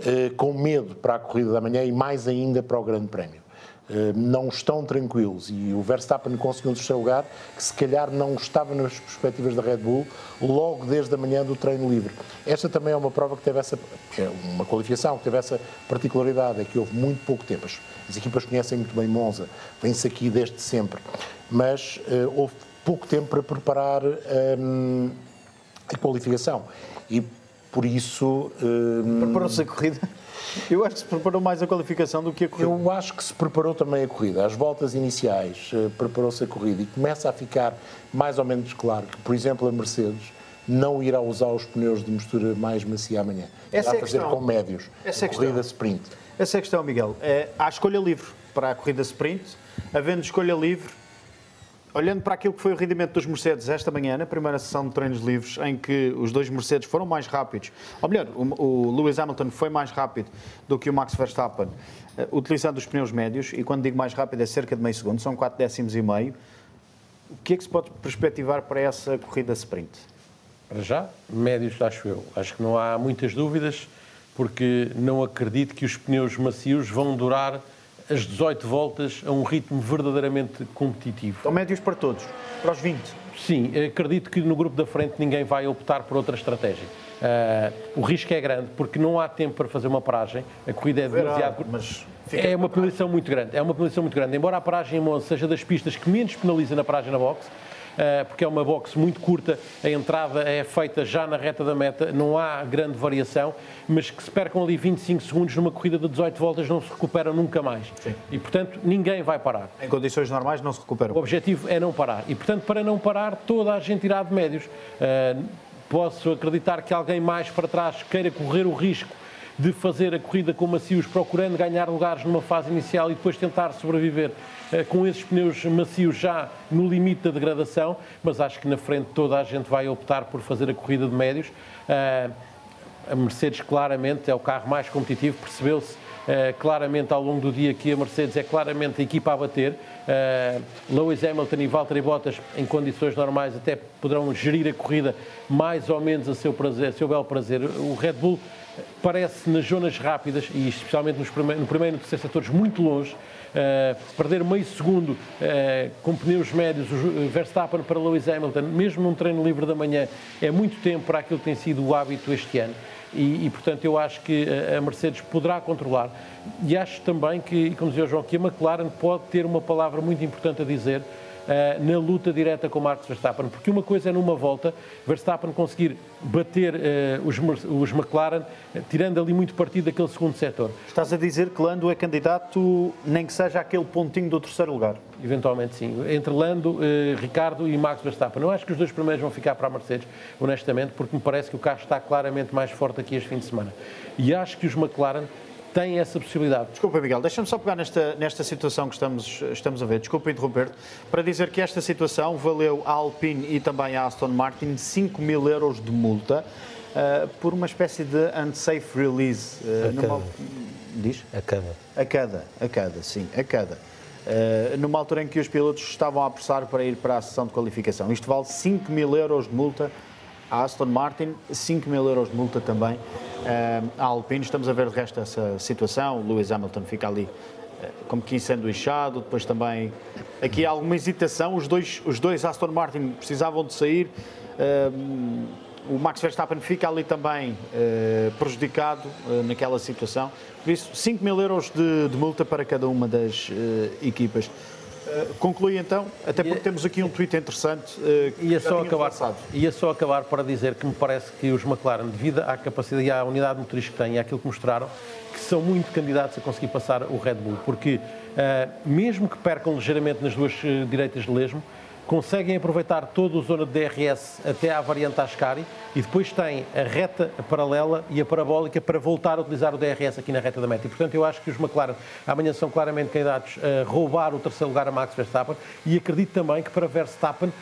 eh, com medo para a corrida da manhã e mais ainda para o Grande Prémio. Eh, não estão tranquilos e o Verstappen conseguiu um terceiro lugar que se calhar não estava nas perspectivas da Red Bull logo desde a manhã do treino livre. Esta também é uma prova que teve essa, é uma qualificação que teve essa particularidade, é que houve muito pouco tempo. As, as equipas conhecem muito bem Monza, vem-se aqui desde sempre, mas eh, houve pouco tempo para preparar hum, a qualificação e por isso... hum, Preparou-se a corrida? Eu acho que se preparou mais a qualificação do que a corrida. Eu acho que se preparou também a corrida. Às voltas iniciais, eh, preparou-se a corrida e começa a ficar mais ou menos claro que, por exemplo, a Mercedes não irá usar os pneus de mistura mais macia amanhã. Essa irá é a fazer questão. com médios. Essa é a a corrida questão. sprint. Essa é a questão, Miguel. É, há escolha livre para a corrida sprint. Havendo escolha livre, olhando para aquilo que foi o rendimento dos Mercedes esta manhã, na primeira sessão de treinos livres, em que os dois Mercedes foram mais rápidos, ou melhor, o, o Lewis Hamilton foi mais rápido do que o Max Verstappen, eh, utilizando os pneus médios, e quando digo mais rápido é cerca de meio segundo, são 4 décimos e meio. O que é que se pode perspectivar para essa corrida sprint? Para já, médios, acho eu. Acho que não há muitas dúvidas, porque não acredito que os pneus macios vão durar as 18 voltas a um ritmo verdadeiramente competitivo. São médios para todos, para os 20. Sim, acredito que no grupo da frente ninguém vai optar por outra estratégia. Ah, o risco é grande porque não há tempo para fazer uma paragem, a corrida é demasiado. mas é uma penalização muito grande. É uma penalização muito grande. Embora a paragem em Monza seja das pistas que menos penaliza na paragem na box, ah, porque é uma box muito curta, a entrada é feita já na reta da meta, não há grande variação, mas que se percam ali 25 segundos numa corrida de 18 voltas não se recuperam nunca mais. E portanto ninguém vai parar. Em condições normais não se recuperam. O objetivo é não parar. E, portanto, para não parar, toda a gente irá de médios. Uh, posso acreditar que alguém mais para trás queira correr o risco de fazer a corrida com macios, procurando ganhar lugares numa fase inicial e depois tentar sobreviver com esses pneus macios já no limite da degradação, mas acho que na frente toda a gente vai optar por fazer a corrida de médios. Uh, a Mercedes claramente é o carro mais competitivo, percebeu-se uh, claramente ao longo do dia que a Mercedes é claramente a equipa a bater. Uh, Lewis Hamilton e Valtteri Bottas, em condições normais, até poderão gerir a corrida mais ou menos a seu, prazer, a seu belo prazer. O Red Bull parece nas zonas rápidas, e especialmente nos prime no primeiro e no terceiro setores, muito longe. Uh, perder meio segundo uh, com pneus médios, o Verstappen para Lewis Hamilton, mesmo num treino livre da manhã, é muito tempo para aquilo que tem sido o hábito este ano. E, e, portanto, eu acho que a Mercedes poderá controlar. E acho também que, como dizia o João, que a McLaren pode ter uma palavra muito importante a dizer uh, na luta direta com Max Verstappen, porque uma coisa é numa volta Verstappen conseguir bater uh, os, os McLaren, uh, tirando ali muito partido daquele segundo setor. Estás a dizer que Lando é candidato, nem que seja aquele pontinho do terceiro lugar? Eventualmente sim. Entre Lando, Ricardo e Max Verstappen. Eu acho que os dois primeiros vão ficar para a Mercedes, honestamente, porque me parece que o carro está claramente mais forte aqui este fim de semana. E acho que os McLaren têm essa possibilidade. Desculpa, Miguel, deixa-me só pegar nesta, nesta situação que estamos, estamos a ver, desculpa interromper-te, para dizer que esta situação valeu à Alpine e também à Aston Martin 5 mil euros de multa uh, por uma espécie de unsafe release. Uh, a numa... cada. Diz? A cada. A cada, a cada, sim, a cada. Uh, numa altura em que os pilotos estavam a apressar para ir para a sessão de qualificação. Isto vale 5 mil euros de multa à Aston Martin, 5 mil euros de multa também uh, à Alpine. Estamos a ver de resto essa situação. O Lewis Hamilton fica ali uh, como que ensanduichado. Depois também aqui há alguma hesitação. Os dois, os dois Aston Martin precisavam de sair. Uh, o Max Verstappen fica ali também prejudicado naquela situação. Por isso, 5 mil euros de, de multa para cada uma das equipas. Uh, conclui então, até porque temos aqui um tweet interessante. Uh, ia, só acabar, ia só acabar para dizer que me parece que os McLaren, devido à capacidade e à unidade motriz que têm e àquilo que mostraram, que são muito candidatos a conseguir passar o Red Bull, porque uh, mesmo que percam ligeiramente nas duas direitas de lesmo, conseguem aproveitar toda a zona de DRS até à variante Ascari e depois têm a reta paralela e a parabólica para voltar a utilizar o DRS aqui na reta da meta. E, portanto, eu acho que os McLaren amanhã são claramente candidatos a roubar o terceiro lugar a Max Verstappen e acredito também que para Verstappen,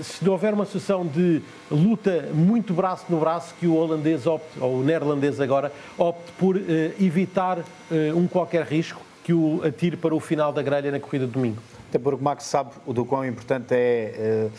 se houver uma sessão de luta muito braço no braço, que o holandês opte, ou o neerlandês agora, opte por evitar um qualquer risco que o atire para o final da grelha na corrida de domingo. Até porque o Max sabe o do quão importante é.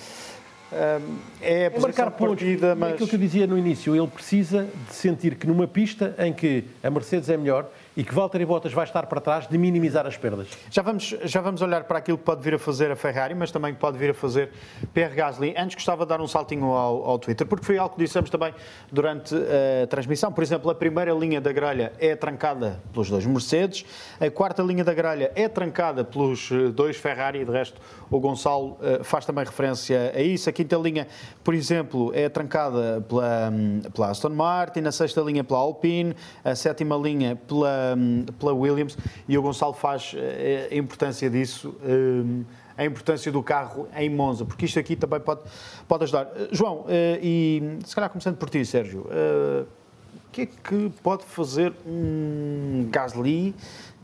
é, é a é marcar pontos. Partida, mas... É aquilo que eu dizia no início, ele precisa de sentir que numa pista em que a Mercedes é melhor, e que Valtteri Bottas vai estar para trás de minimizar as perdas. Já vamos, já vamos olhar para aquilo que pode vir a fazer a Ferrari, mas também pode vir a fazer Pierre Gasly. Antes gostava de dar um saltinho ao, ao Twitter, porque foi algo que dissemos também durante a transmissão. Por exemplo, a primeira linha da grelha é trancada pelos dois Mercedes, a quarta linha da grelha é trancada pelos eh, dois Ferrari, e de resto o Gonçalo eh, faz também referência a isso. A quinta linha, por exemplo, é trancada pela, hum, pela Aston Martin, a sexta linha pela Alpine, a sétima linha pela, hum, pela Williams e o Gonçalo faz eh, a importância disso. hum, A importância do carro em Monza, porque isto aqui também pode, pode ajudar. Eh, João, e se calhar começando por ti, Sérgio, o que é que pode fazer um Gasly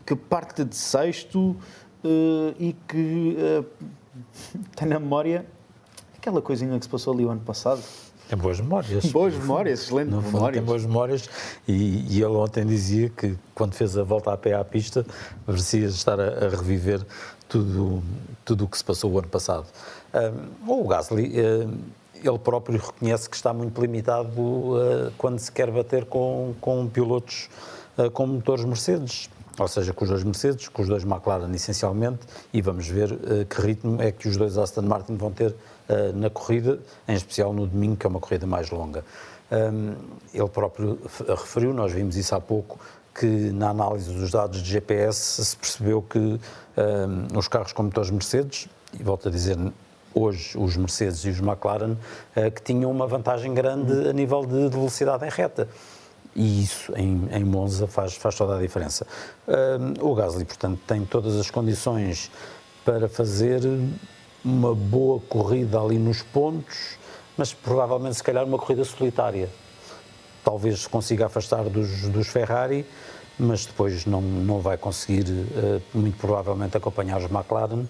que parte de sexto e que eh, [LAUGHS] tem na memória aquela coisinha que se passou ali o ano passado? Tem boas memórias. Boas memórias, excelente No fundo, memórias. tem boas memórias e, e ele ontem dizia que quando fez a volta a pé à pista parecia estar a, a reviver tudo tudo o que se passou o ano passado. Um, o Gasly, um, ele próprio reconhece que está muito limitado uh, quando se quer bater com, com pilotos uh, com motores Mercedes. Ou seja, com os dois Mercedes, com os dois McLaren essencialmente, e vamos ver uh, que ritmo é que os dois Aston Martin vão ter uh, na corrida, em especial no domingo, que é uma corrida mais longa. Um, ele próprio referiu, nós vimos isso há pouco, que na análise dos dados de GPS se percebeu que um, os carros com motores Mercedes, e volto a dizer, hoje os Mercedes e os McLaren, uh, que tinham uma vantagem grande a nível de velocidade em reta. E isso em, em Monza faz, faz toda a diferença. Um, o Gasly, portanto, tem todas as condições para fazer uma boa corrida ali nos pontos, mas provavelmente, se calhar, uma corrida solitária. Talvez consiga afastar dos, dos Ferrari, mas depois não, não vai conseguir, eh, muito provavelmente, acompanhar os McLaren.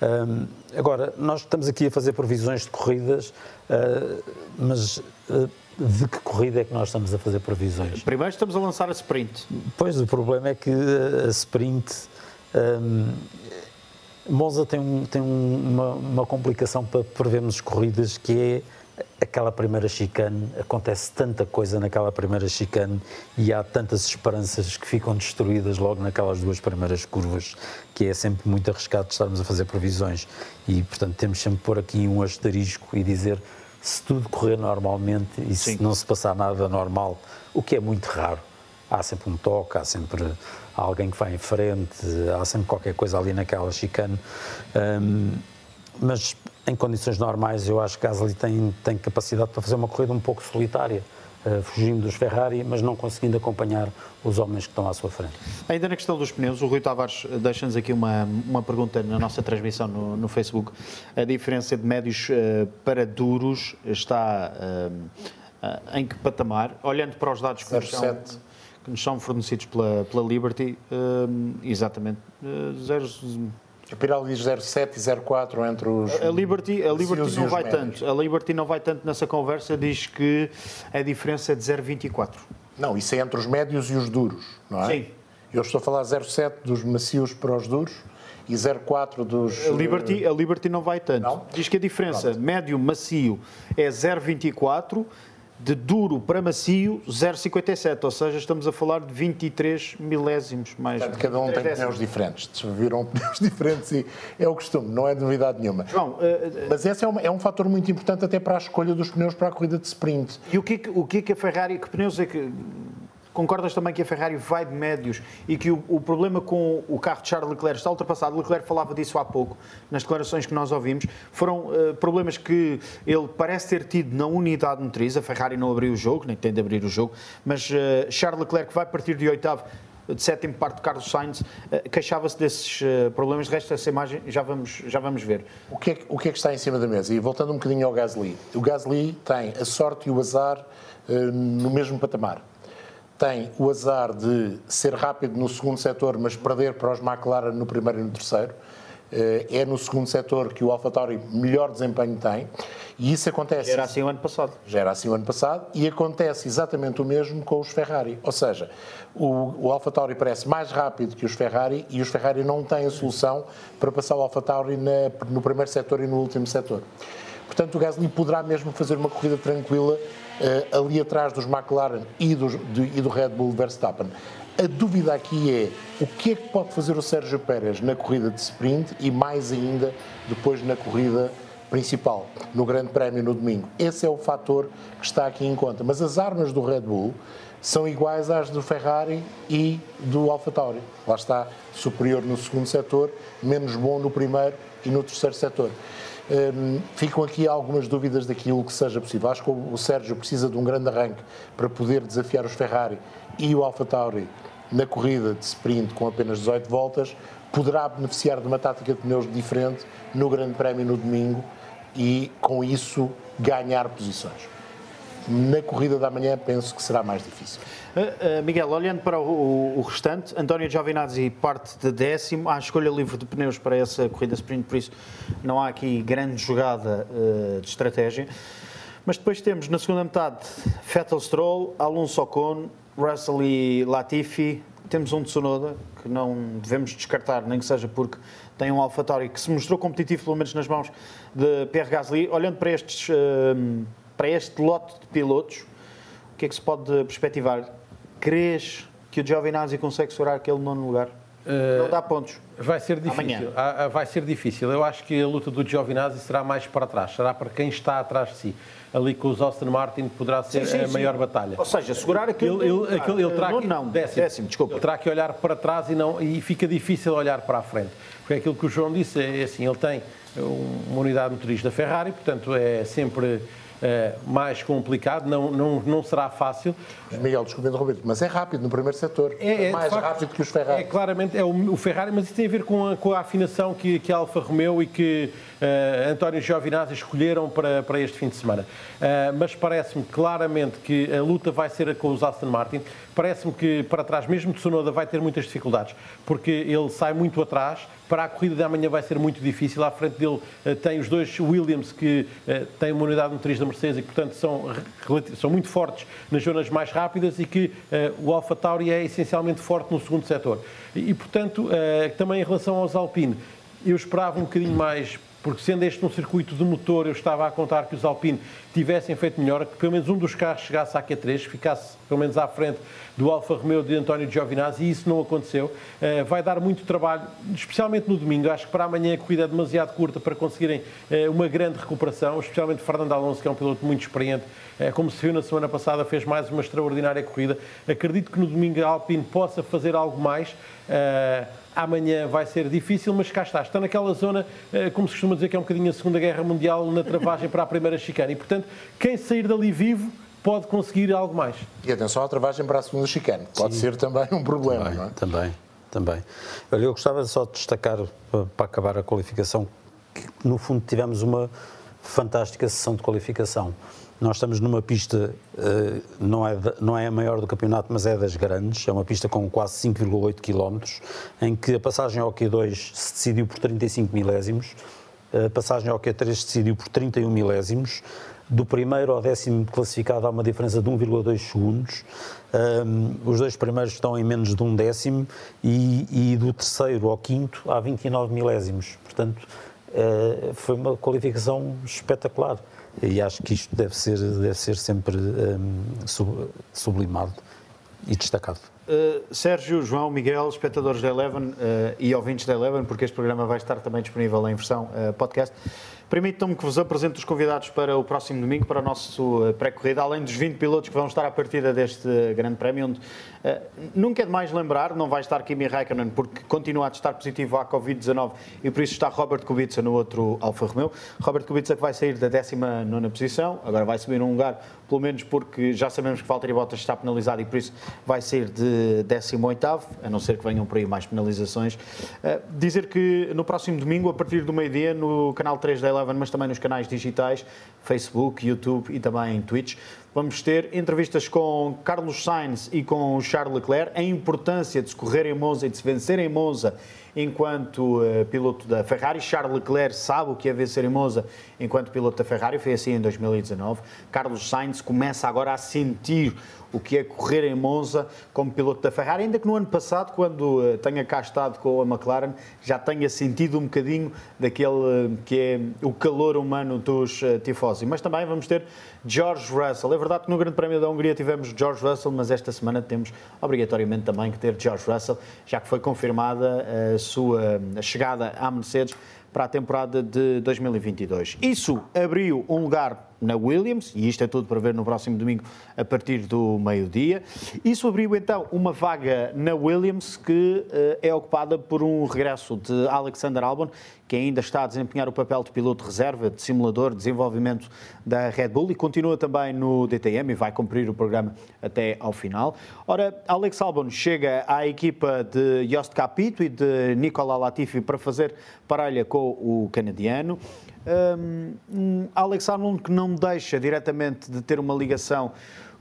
Um, agora, nós estamos aqui a fazer previsões de corridas, eh, mas eh, de que corrida é que nós estamos a fazer previsões? Primeiro estamos a lançar a sprint. Pois, o problema é que a, sprint. hum, Monza tem, um- tem um- uma, uma complicação para prevermos corridas que é aquela primeira chicane, acontece tanta coisa naquela primeira chicane e há tantas esperanças que ficam destruídas logo naquelas duas primeiras curvas, que é sempre muito arriscado estarmos a fazer previsões e, portanto, temos sempre que pôr aqui um asterisco e dizer se tudo correr normalmente e se não se passar nada normal, o que é muito raro. Há sempre um toque, há sempre alguém que vai em frente, há sempre qualquer coisa ali naquela chicane. Hum, mas em condições normais eu acho que Gasly tem, tem capacidade para fazer uma corrida um pouco solitária, fugindo dos Ferrari, mas não conseguindo acompanhar os homens que estão à sua frente. Ainda na questão dos pneus, o Rui Tavares eh, deixa-nos aqui uma, uma pergunta na nossa transmissão no, no Facebook. A diferença de médios eh, para duros está eh, eh, em que patamar? Olhando para os dados que nos são, 0,7. que nos são fornecidos pela, pela Liberty, eh, exatamente, eh, zero, A Pirelli diz 0,7 e 0,4 entre os. a Liberty, a Liberty não vai médios. tanto. A Liberty não vai tanto nessa conversa, diz que a diferença é de 0,24. Não, isso é entre os médios e os duros, não é? Sim. Eu estou a falar 0,7 dos macios para os duros e 0,4 dos. A Liberty, a Liberty não vai tanto. Diz que a diferença médio macio é 0,24, de duro para macio 0,57, ou seja, estamos a falar de 23 milésimos mais. Portanto, cada um tem 23 [LAUGHS] pneus diferentes. Viram pneus diferentes e é o costume, não é novidade nenhuma. Mas esse é, uma- é um fator muito importante até para a escolha dos pneus para a corrida de sprint. E o que, é que- o que é que a Ferrari, que pneus é que. Concordas também que a Ferrari vai de médios e que o, o problema com o carro de Charles Leclerc está ultrapassado? Leclerc falava disso há pouco, nas declarações que nós ouvimos. Foram eh, problemas que ele parece ter tido na unidade motriz. A Ferrari não abriu o jogo, nem tem de abrir o jogo, mas eh, Charles Leclerc vai partir de oitavo, de sétimo parte de Carlos Sainz, eh, queixava-se desses problemas. De resto, essa imagem já vamos, já vamos ver. O que, é, que- o que é que está em cima da mesa? E voltando um bocadinho ao Gasly. O Gasly tem a sorte e o azar eh, no mesmo patamar. Tem o azar de ser rápido no segundo setor, mas perder para os McLaren no primeiro e no terceiro. Eh, é no segundo setor que o AlphaTauri melhor desempenho tem. E isso acontece. Era assim o ano passado. Já era assim o ano passado e acontece exatamente o mesmo com os Ferrari. Ou seja, o, o AlphaTauri parece mais rápido que os Ferrari e os Ferrari não têm a solução para passar o AlphaTauri na, no primeiro setor e no último setor. Portanto, o Gasly poderá mesmo fazer uma corrida tranquila eh, ali atrás dos McLaren e, dos- de- e do Red Bull Verstappen. A dúvida aqui é o que é que pode fazer o Sérgio Pérez na corrida de sprint e mais ainda depois na corrida principal, no Grande Prémio no domingo. Esse é o fator que está aqui em conta. Mas as armas do Red Bull são iguais às do Ferrari e do AlphaTauri. Lá está, superior no segundo setor, menos bom no primeiro e no terceiro setor. Hum, ficam aqui algumas dúvidas daquilo que seja possível. Acho que o Sérgio precisa de um grande arranque para poder desafiar os Ferrari e o AlphaTauri na corrida de sprint com apenas 18 voltas. Poderá beneficiar de uma tática de pneus diferente no Grande Prémio no domingo e, com isso, ganhar posições. Na corrida da manhã, penso que será mais difícil. Uh, uh, Miguel, olhando para o, restante, António Giovinazzi parte de décimo, há escolha livre de pneus para essa corrida sprint, por isso não há aqui grande jogada uh, de estratégia. Mas depois temos na segunda metade Vettel Stroll, Alonso Ocon, Russell e Latifi. Temos um Tsunoda que não devemos descartar, nem que seja porque tem um AlphaTauri que se mostrou competitivo, pelo menos nas mãos de Pierre Gasly. Olhando para, estes, para este lote de pilotos, o que é que se pode perspectivar? Crês que o Giovinazzi consegue segurar aquele nono lugar? Uh, não dá pontos. Vai ser difícil. Ah, vai ser difícil. Eu acho que a luta do Giovinazzi será mais para trás. Será para quem está atrás de si. Ali com os Austin Martin poderá ser sim, sim, a maior sim. batalha. Ou seja, segurar aquilo. Ele, ele, aquele, ele terá que, não, décimo, décimo, desculpa. Ele terá que olhar para trás e, não, e fica difícil olhar para a frente. Porque aquilo que o João disse é assim: ele tem uma unidade motorista Ferrari, portanto é sempre é, mais complicado, não, não, não será fácil. Miguel, desculpe Roberto, mas é rápido no primeiro setor. É, é mais facto, rápido que os Ferrari. É claramente é o, o, Ferrari, mas isso tem a ver com a, com a afinação que, que a Alfa Romeo e que uh, António Giovinazzi escolheram para, para este fim de semana. Uh, mas parece-me claramente que a luta vai ser com os Aston Martin. Parece-me que para trás, mesmo de Sonoda, vai ter muitas dificuldades, porque ele sai muito atrás para a corrida de amanhã vai ser muito difícil. À frente dele uh, tem os dois Williams que uh, têm uma unidade motriz da Mercedes e, portanto, são, são muito fortes nas zonas mais rápidas e que uh, o Alfa Tauri é essencialmente forte no segundo setor. E portanto, também em relação aos Alpine, eu esperava um bocadinho mais porque sendo este um circuito de motor, eu estava a contar que os Alpine tivessem feito melhor, que pelo menos um dos carros chegasse à Q3, ficasse pelo menos à frente do Alfa Romeo de António Giovinazzi, e isso não aconteceu. Uh, vai dar muito trabalho, especialmente no domingo. Acho que para amanhã a corrida é demasiado curta para conseguirem uh, uma grande recuperação, especialmente Fernando Alonso, que é um piloto muito experiente, uh, como se viu na semana passada, fez mais uma extraordinária corrida. Acredito que no domingo a Alpine possa fazer algo mais. Amanhã vai ser difícil, mas cá está. Está naquela zona, como se costuma dizer, que é um bocadinho a Segunda Guerra Mundial na travagem para a primeira chicane. E, portanto, quem sair dali vivo pode conseguir algo mais. E atenção à travagem para a segunda chicane. Pode Sim. ser também um problema, também, não é? Também, também. Olha, eu gostava só de destacar, para acabar a qualificação, que no fundo tivemos uma fantástica sessão de qualificação. Nós estamos numa pista, eh, não é, não é a maior do campeonato, mas é das grandes, é uma pista com quase 5,8 km, em que a passagem ao Q2 se decidiu por 35 milésimos, a passagem ao Q3 se decidiu por 31 milésimos, do primeiro ao décimo classificado há uma diferença de 1,2 segundos. Os dois primeiros estão em menos de um décimo e, e do terceiro ao quinto há 29 milésimos. Portanto, uh, foi uma qualificação espetacular. E acho que isto deve ser, deve ser sempre um, sublimado e destacado. Uh, Sérgio, João, Miguel, espectadores da Eleven uh, e ouvintes da Eleven, porque este programa vai estar também disponível em versão uh, podcast. Permitam-me que vos apresente os convidados para o próximo domingo, para o nosso pré-corrida, além dos 20 pilotos que vão estar à partida deste Grande Prémio, onde uh, nunca é demais lembrar, não vai estar Kimi Raikkonen porque continua a estar positivo à Covid-19 e por isso está Robert Kubica no outro Alfa Romeo. Robert Kubica que vai sair da 19 posição, agora vai subir um lugar, pelo menos porque já sabemos que Valtteri Bottas está penalizado e por isso vai sair de 18 a não ser que venham por aí mais penalizações. Uh, dizer que no próximo domingo, a partir do meio-dia, no canal 3 da mas também nos canais digitais, Facebook, YouTube e também Twitch. Vamos ter entrevistas com Carlos Sainz e com Charles Leclerc, a importância de se correr em Monza e de se vencer em Monza enquanto uh, piloto da Ferrari. Charles Leclerc sabe o que é vencer em Monza enquanto piloto da Ferrari, foi assim em 2019. Carlos Sainz começa agora a sentir o que é correr em Monza como piloto da Ferrari, ainda que no ano passado, quando uh, tenha cá estado com a McLaren, já tenha sentido um bocadinho daquele uh, que é o calor humano dos uh, tifosi. Mas também vamos ter George Russell. É verdade que no Grande Prémio da Hungria tivemos George Russell, mas esta semana temos obrigatoriamente também que ter George Russell, já que foi confirmada a sua chegada à Mercedes para a temporada de 2022. Isso abriu um lugar na Williams, e isto é tudo para ver no próximo domingo a partir do meio-dia. Isso abriu então uma vaga na Williams que uh, é ocupada por um regresso de Alexander Albon, que ainda está a desempenhar o papel de piloto de reserva, de simulador, de desenvolvimento da Red Bull e continua também no DTM e vai cumprir o programa até ao final. Ora, Alex Albon chega à equipa de Jost Capito e de Nicola Latifi para fazer parelha com o canadiano. Um, Alex Albon que não deixa diretamente de ter uma ligação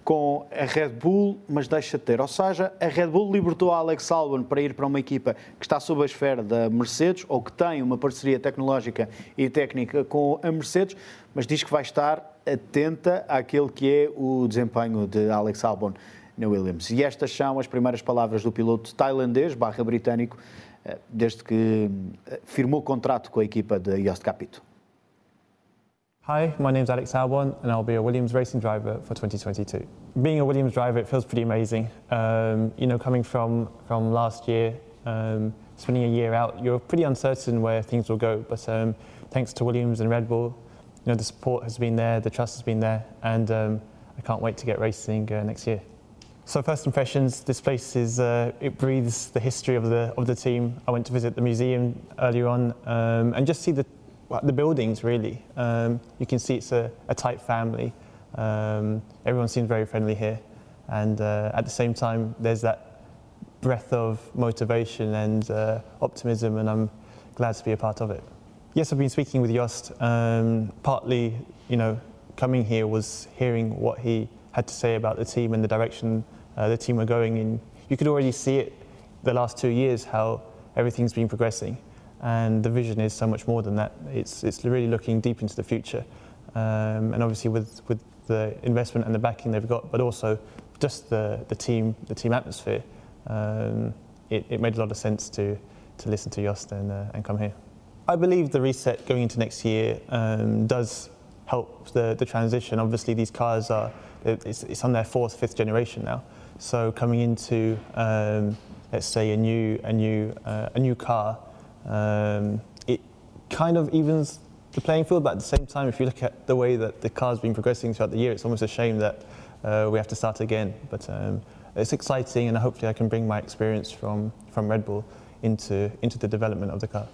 com a Red Bull, mas deixa de ter. Ou seja, a Red Bull libertou a Alex Albon para ir para uma equipa que está sob a esfera da Mercedes ou que tem uma parceria tecnológica e técnica com a Mercedes, mas diz que vai estar atenta àquele que é o desempenho de Alex Albon na Williams. E estas são as primeiras palavras do piloto tailandês barra britânico eh, desde que eh, firmou contrato com a equipa de Jost Capito. Hi, my name's Alex Albon, and I'll be a Williams racing driver for 2022. Being a Williams driver, it feels pretty amazing. Um, you know, coming from, from last year, um, spending a year out, you're pretty uncertain where things will go. But um, thanks to Williams and Red Bull, you know, the support has been there, the trust has been there, and um, I can't wait to get racing uh, next year. So first impressions, this place is, uh, it breathes the history of the, of the team. I went to visit the museum earlier on um, and just see the the buildings really. Um, you can see it's a, a tight family. Um, everyone seems very friendly here, and uh, at the same time, there's that breath of motivation and uh, optimism, and I'm glad to be a part of it. Yes, I've been speaking with Jost. Um, partly, you know, coming here was hearing what he had to say about the team and the direction uh, the team were going in. You could already see it the last two years how everything's been progressing and the vision is so much more than that. It's, it's really looking deep into the future. Um, and obviously with, with the investment and the backing they've got, but also just the, the team, the team atmosphere, um, it, it made a lot of sense to, to listen to Jost and, uh, and come here. I believe the reset going into next year um, does help the, the transition. Obviously, these cars are it's, it's on their fourth, fifth generation now. So coming into um, let's say a new a new uh, a new car um, it kind of evens the playing field, but at the same time, if you look at the way that the car's been progressing throughout the year, it's almost a shame that uh, we have to start again. But um, it's exciting, and hopefully, I can bring my experience from, from Red Bull into, into the development of the car.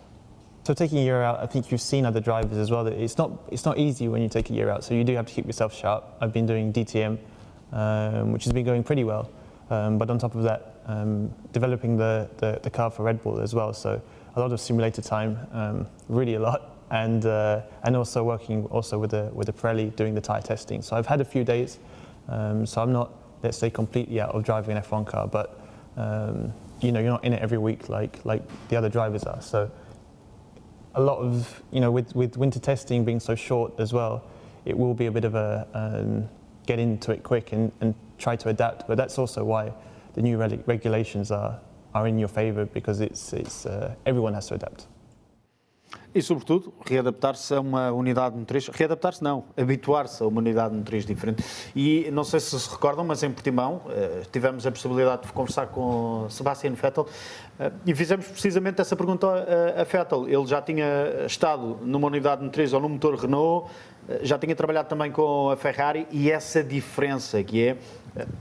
So taking a year out, I think you've seen other drivers as well. That it's not it's not easy when you take a year out. So you do have to keep yourself sharp. I've been doing DTM, um, which has been going pretty well. Um, but on top of that, um, developing the, the, the car for Red Bull as well. So a lot of simulator time, um, really a lot, and uh, and also working also with the with the Pirelli doing the tire testing. So I've had a few days, um, so I'm not let's say completely out of driving an F1 car, but um, you know you're not in it every week like like the other drivers are. So a lot of you know with with winter testing being so short as well, it will be a bit of a um, get into it quick and, and try to adapt. But that's also why the new regulations are are in your favor because it's, it's, uh, everyone has to adapt. E, sobretudo, readaptar-se a uma unidade motriz. Readaptar-se não, habituar-se a uma unidade motriz diferente. E não sei se se recordam, mas em Portimão uh, tivemos a possibilidade de conversar com Sebastian Vettel uh, e fizemos precisamente essa pergunta a, a Vettel. Ele já tinha estado numa unidade motriz ou num motor Renault, já tinha trabalhado também com a Ferrari e essa diferença que é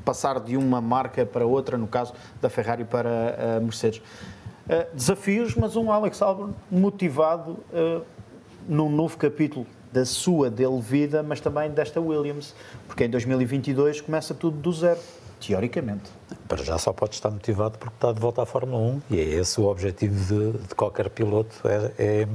passar de uma marca para outra, no caso da Ferrari para a Mercedes. Uh, desafios, mas um Alex Albon motivado num novo capítulo da sua dele vida, mas também desta Williams, porque em 2022 começa tudo do zero, teoricamente. Para já só pode estar motivado porque está de volta à Fórmula 1 e é esse o objetivo de, de qualquer piloto, é, é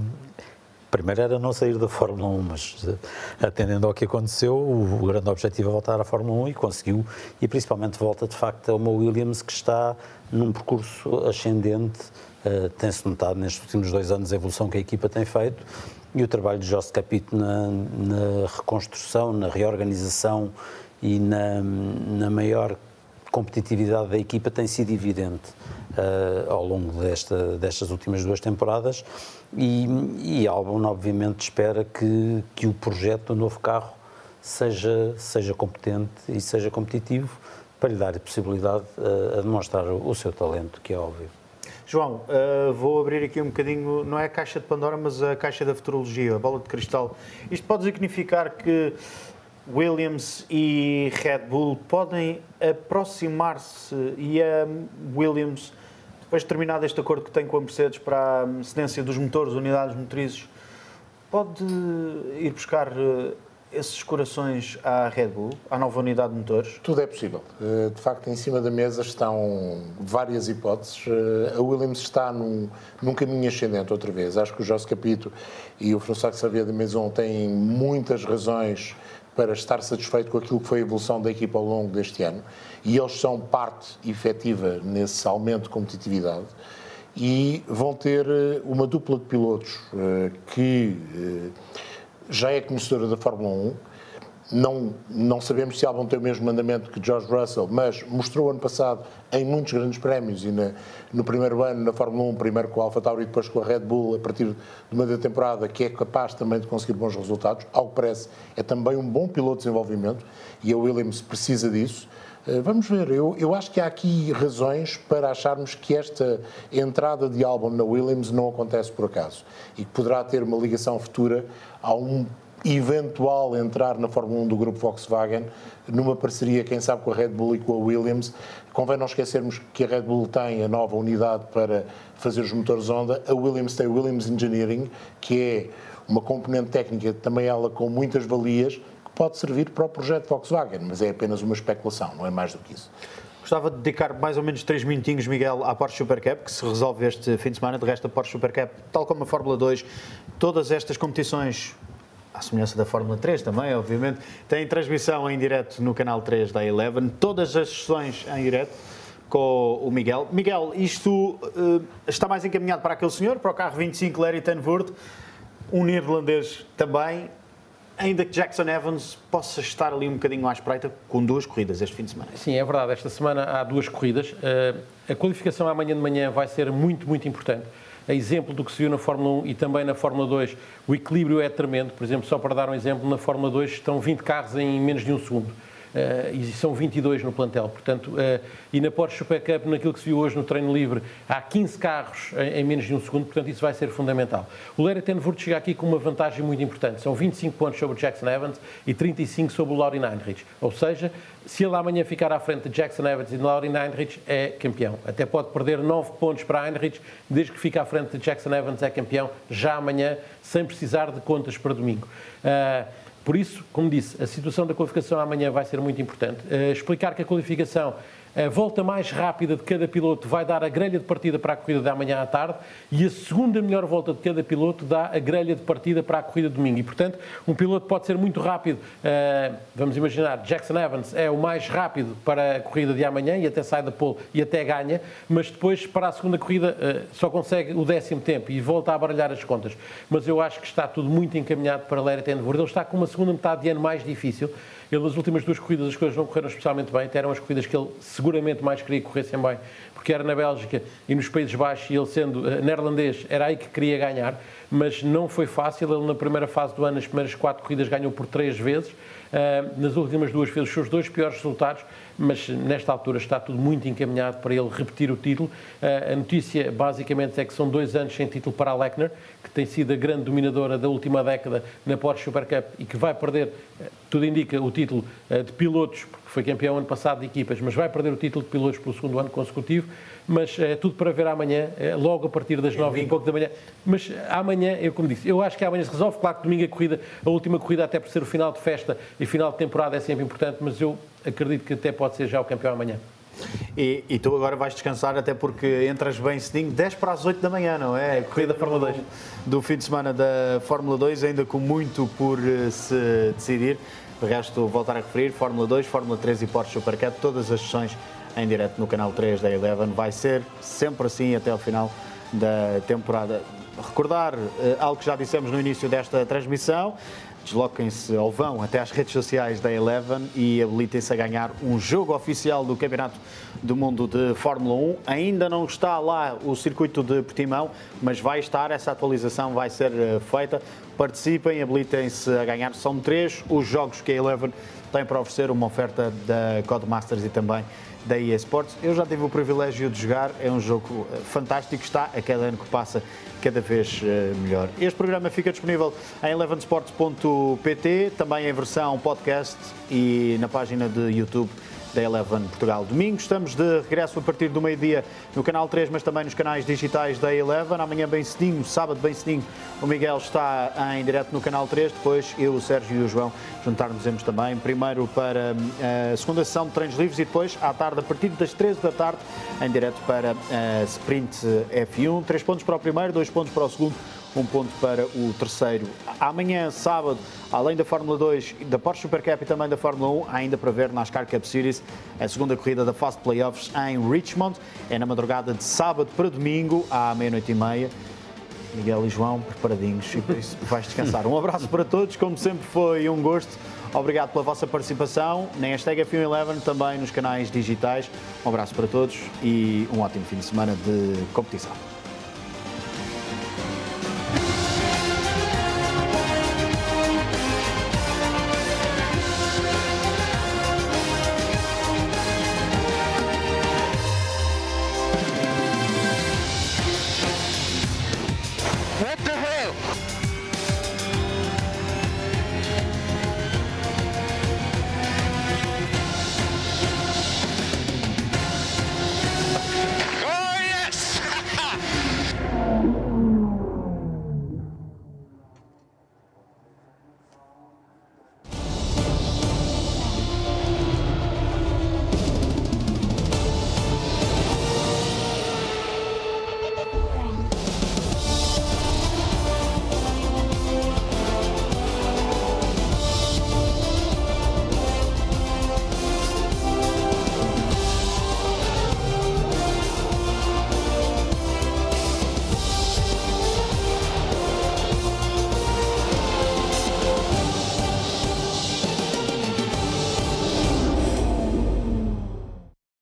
Primeiro era não sair da Fórmula 1, mas eh, atendendo ao que aconteceu, o, grande objetivo é voltar à Fórmula 1 e conseguiu, e principalmente volta de facto a uma Williams que está num percurso ascendente Uh, Tem-se notado nestes últimos dois anos a evolução que a equipa tem feito e o trabalho de José Capito na, na reconstrução, na reorganização e na, na maior competitividade da equipa tem sido evidente uh, ao longo desta, destas últimas duas temporadas e, e Albon obviamente espera que, que o projeto do novo carro seja, seja competente e seja competitivo para lhe dar a possibilidade uh, a demonstrar o, o seu talento, que é óbvio. João, uh, vou abrir aqui um bocadinho, não é a caixa de Pandora, mas a caixa da futurologia, a bola de cristal. Isto pode significar que Williams e Red Bull podem aproximar-se e a Williams, depois de terminado este acordo que tem com a Mercedes para a cedência dos motores, unidades motrizes, pode ir buscar uh, esses corações à Red Bull, à nova unidade de motores? Tudo é possível. Uh, De facto, em cima da mesa estão várias hipóteses. Uh, A Williams está num, num caminho ascendente outra vez. Acho que o José Capito e o François Xavier de Maison têm muitas razões para estar satisfeito com aquilo que foi a evolução da equipa ao longo deste ano e eles são parte efetiva nesse aumento de competitividade e vão ter eh, uma dupla de pilotos eh, que eh, já é conhecedora da Fórmula 1. Não, não sabemos se Albon tem o mesmo mandamento que George Russell, mas mostrou ano passado em muitos grandes prémios e na, no primeiro ano na Fórmula 1, primeiro com a Alfa Tauri e depois com a Red Bull, a partir de uma da temporada, que é capaz também de conseguir bons resultados. Ao que parece, é também um bom piloto de desenvolvimento e a Williams precisa disso. Eh, Vamos ver, eu, eu acho que há aqui razões para acharmos que esta entrada de Albon na Williams não acontece por acaso e que poderá ter uma ligação futura a um eventual entrar na Fórmula 1 do grupo Volkswagen numa parceria, quem sabe, com a Red Bull e com a Williams. Convém não esquecermos que a Red Bull tem a nova unidade para fazer os motores Honda, a Williams tem a Williams Engineering, que é uma componente técnica, também ela com muitas valias, pode servir para o projeto Volkswagen, mas é apenas uma especulação, não é mais do que isso. Gostava de dedicar mais ou menos 3 minutinhos, Miguel, à Porsche Super Cup, que se resolve este fim de semana. De resto, a Porsche Super Cup, tal como a Fórmula 2, todas estas competições, à semelhança da Fórmula 3 também, obviamente, têm transmissão em direto no canal 3 da Eleven. Todas as sessões em direto com o Miguel. Miguel, isto eh, está mais encaminhado para aquele senhor, para o carro 25 Larry Tenvoort, um neerlandês também, ainda que Jackson Evans possa estar ali um bocadinho à espreita com duas corridas este fim de semana. Sim, é verdade. Esta semana há duas corridas. Eh, A qualificação amanhã de manhã vai ser muito, muito importante. A exemplo do que se viu na Fórmula 1 e também na Fórmula 2, o equilíbrio é tremendo. Por exemplo, só para dar um exemplo, na Fórmula 2 estão 20 carros em menos de um segundo. Eh, e são 22 no plantel. Portanto, eh, e na Porsche Super Cup, naquilo que se viu hoje no treino livre, há 15 carros em, menos de um segundo, portanto, isso vai ser fundamental. O Larry Tenvoort chega aqui com uma vantagem muito importante. São 25 pontos sobre o Jackson Evans e 35 sobre o Laurie Heinrich. Ou seja, se ele amanhã ficar à frente de Jackson Evans e de Laurie Heinrich, é campeão. Até pode perder 9 pontos para Heinrich, desde que fique à frente de Jackson Evans, é campeão, já amanhã, sem precisar de contas para domingo. Ah, por isso, como disse, a situação da qualificação amanhã vai ser muito importante. Eh, explicar que a qualificação, a volta mais rápida de cada piloto vai dar a grelha de partida para a corrida de amanhã à tarde e a segunda melhor volta de cada piloto dá a grelha de partida para a corrida de domingo. E, portanto, um piloto pode ser muito rápido. eh, vamos imaginar, Jackson Evans é o mais rápido para a corrida de amanhã e até sai da pole e até ganha, mas depois, para a segunda corrida, eh, só consegue o décimo tempo e volta a baralhar as contas. Mas eu acho que está tudo muito encaminhado para Larry Tenvoord. Ele está com uma segunda metade de ano mais difícil. Ele, nas últimas duas corridas, as coisas não correram especialmente bem. Até eram as corridas que ele seguramente mais queria que corressem bem, porque era na Bélgica e nos Países Baixos, e ele sendo eh, neerlandês, era aí que queria ganhar. Mas não foi fácil. Ele, na primeira fase do ano, nas primeiras quatro corridas, ganhou por três vezes. Uh, nas últimas duas fez os seus dois piores resultados, mas nesta altura está tudo muito encaminhado para ele repetir o título. Uh, a notícia, basicamente, é que são dois anos sem título para a Lechner, que tem sido a grande dominadora da última década na Porsche Super Cup e que vai perder, uh, tudo indica, o título de pilotos, porque foi campeão ano passado de equipas, mas vai perder o título de pilotos pelo segundo ano consecutivo. Mas é tudo para ver amanhã, eh, logo a partir das nove e pouco da manhã. Mas amanhã, eu como disse, eu acho que amanhã se resolve. Claro que domingo a corrida, a última corrida, até por ser o final de festa e final de temporada, é sempre importante, mas eu acredito que até pode ser já o campeão amanhã. E, e tu agora vais descansar, até porque entras bem cedinho, 10 para as 8 da manhã, não é? Corrida da Fórmula 2 do fim de semana da Fórmula 2, ainda com muito por eh, se decidir. De resto, voltar a referir: Fórmula 2, Fórmula 3 e Porsche Super Cup, todas as sessões em direto no canal 3 da Eleven. Vai ser sempre assim até ao final da temporada. Recordar eh, algo que já dissemos no início desta transmissão. Desloquem-se ou vão até às redes sociais da Eleven e habilitem-se a ganhar um jogo oficial do Campeonato do Mundo de Fórmula 1. Ainda não está lá o circuito de Portimão, mas vai estar, essa atualização vai ser eh, feita. Participem, habilitem-se a ganhar. São três os jogos que a Eleven tem para oferecer, uma oferta da Codemasters e também da EA Sports. Eu já tive o privilégio de jogar, é um jogo eh, fantástico, está a cada ano que passa cada vez eh, melhor. Este programa fica disponível em elevensports.pt, também em versão podcast e na página de YouTube da Eleven Portugal. Domingo estamos de regresso a partir do meio-dia no canal 3, mas também nos canais digitais da Eleven. Amanhã bem cedinho, sábado bem cedinho, o Miguel está em direto no canal 3, depois eu, o Sérgio e o João juntar-nos também, primeiro para eh, a segunda sessão de treinos livres e depois à tarde, a partir das 13 da tarde, em direto para a Sprint F1. Três pontos para o primeiro, dois pontos para o segundo um ponto para o terceiro. Amanhã, sábado, além da Fórmula 2, da Porsche Super Cup e também da Fórmula 1, há ainda para ver na NASCAR Cup Series, a segunda corrida da Fast Playoffs em Richmond. É na madrugada de sábado para domingo, à meia-noite e meia. Miguel e João, preparadinhos, e por isso vais descansar. Um abraço para todos, como sempre foi um gosto. Obrigado pela vossa participação na hashtag F111, também nos canais digitais. Um abraço para todos e um ótimo fim de semana de competição.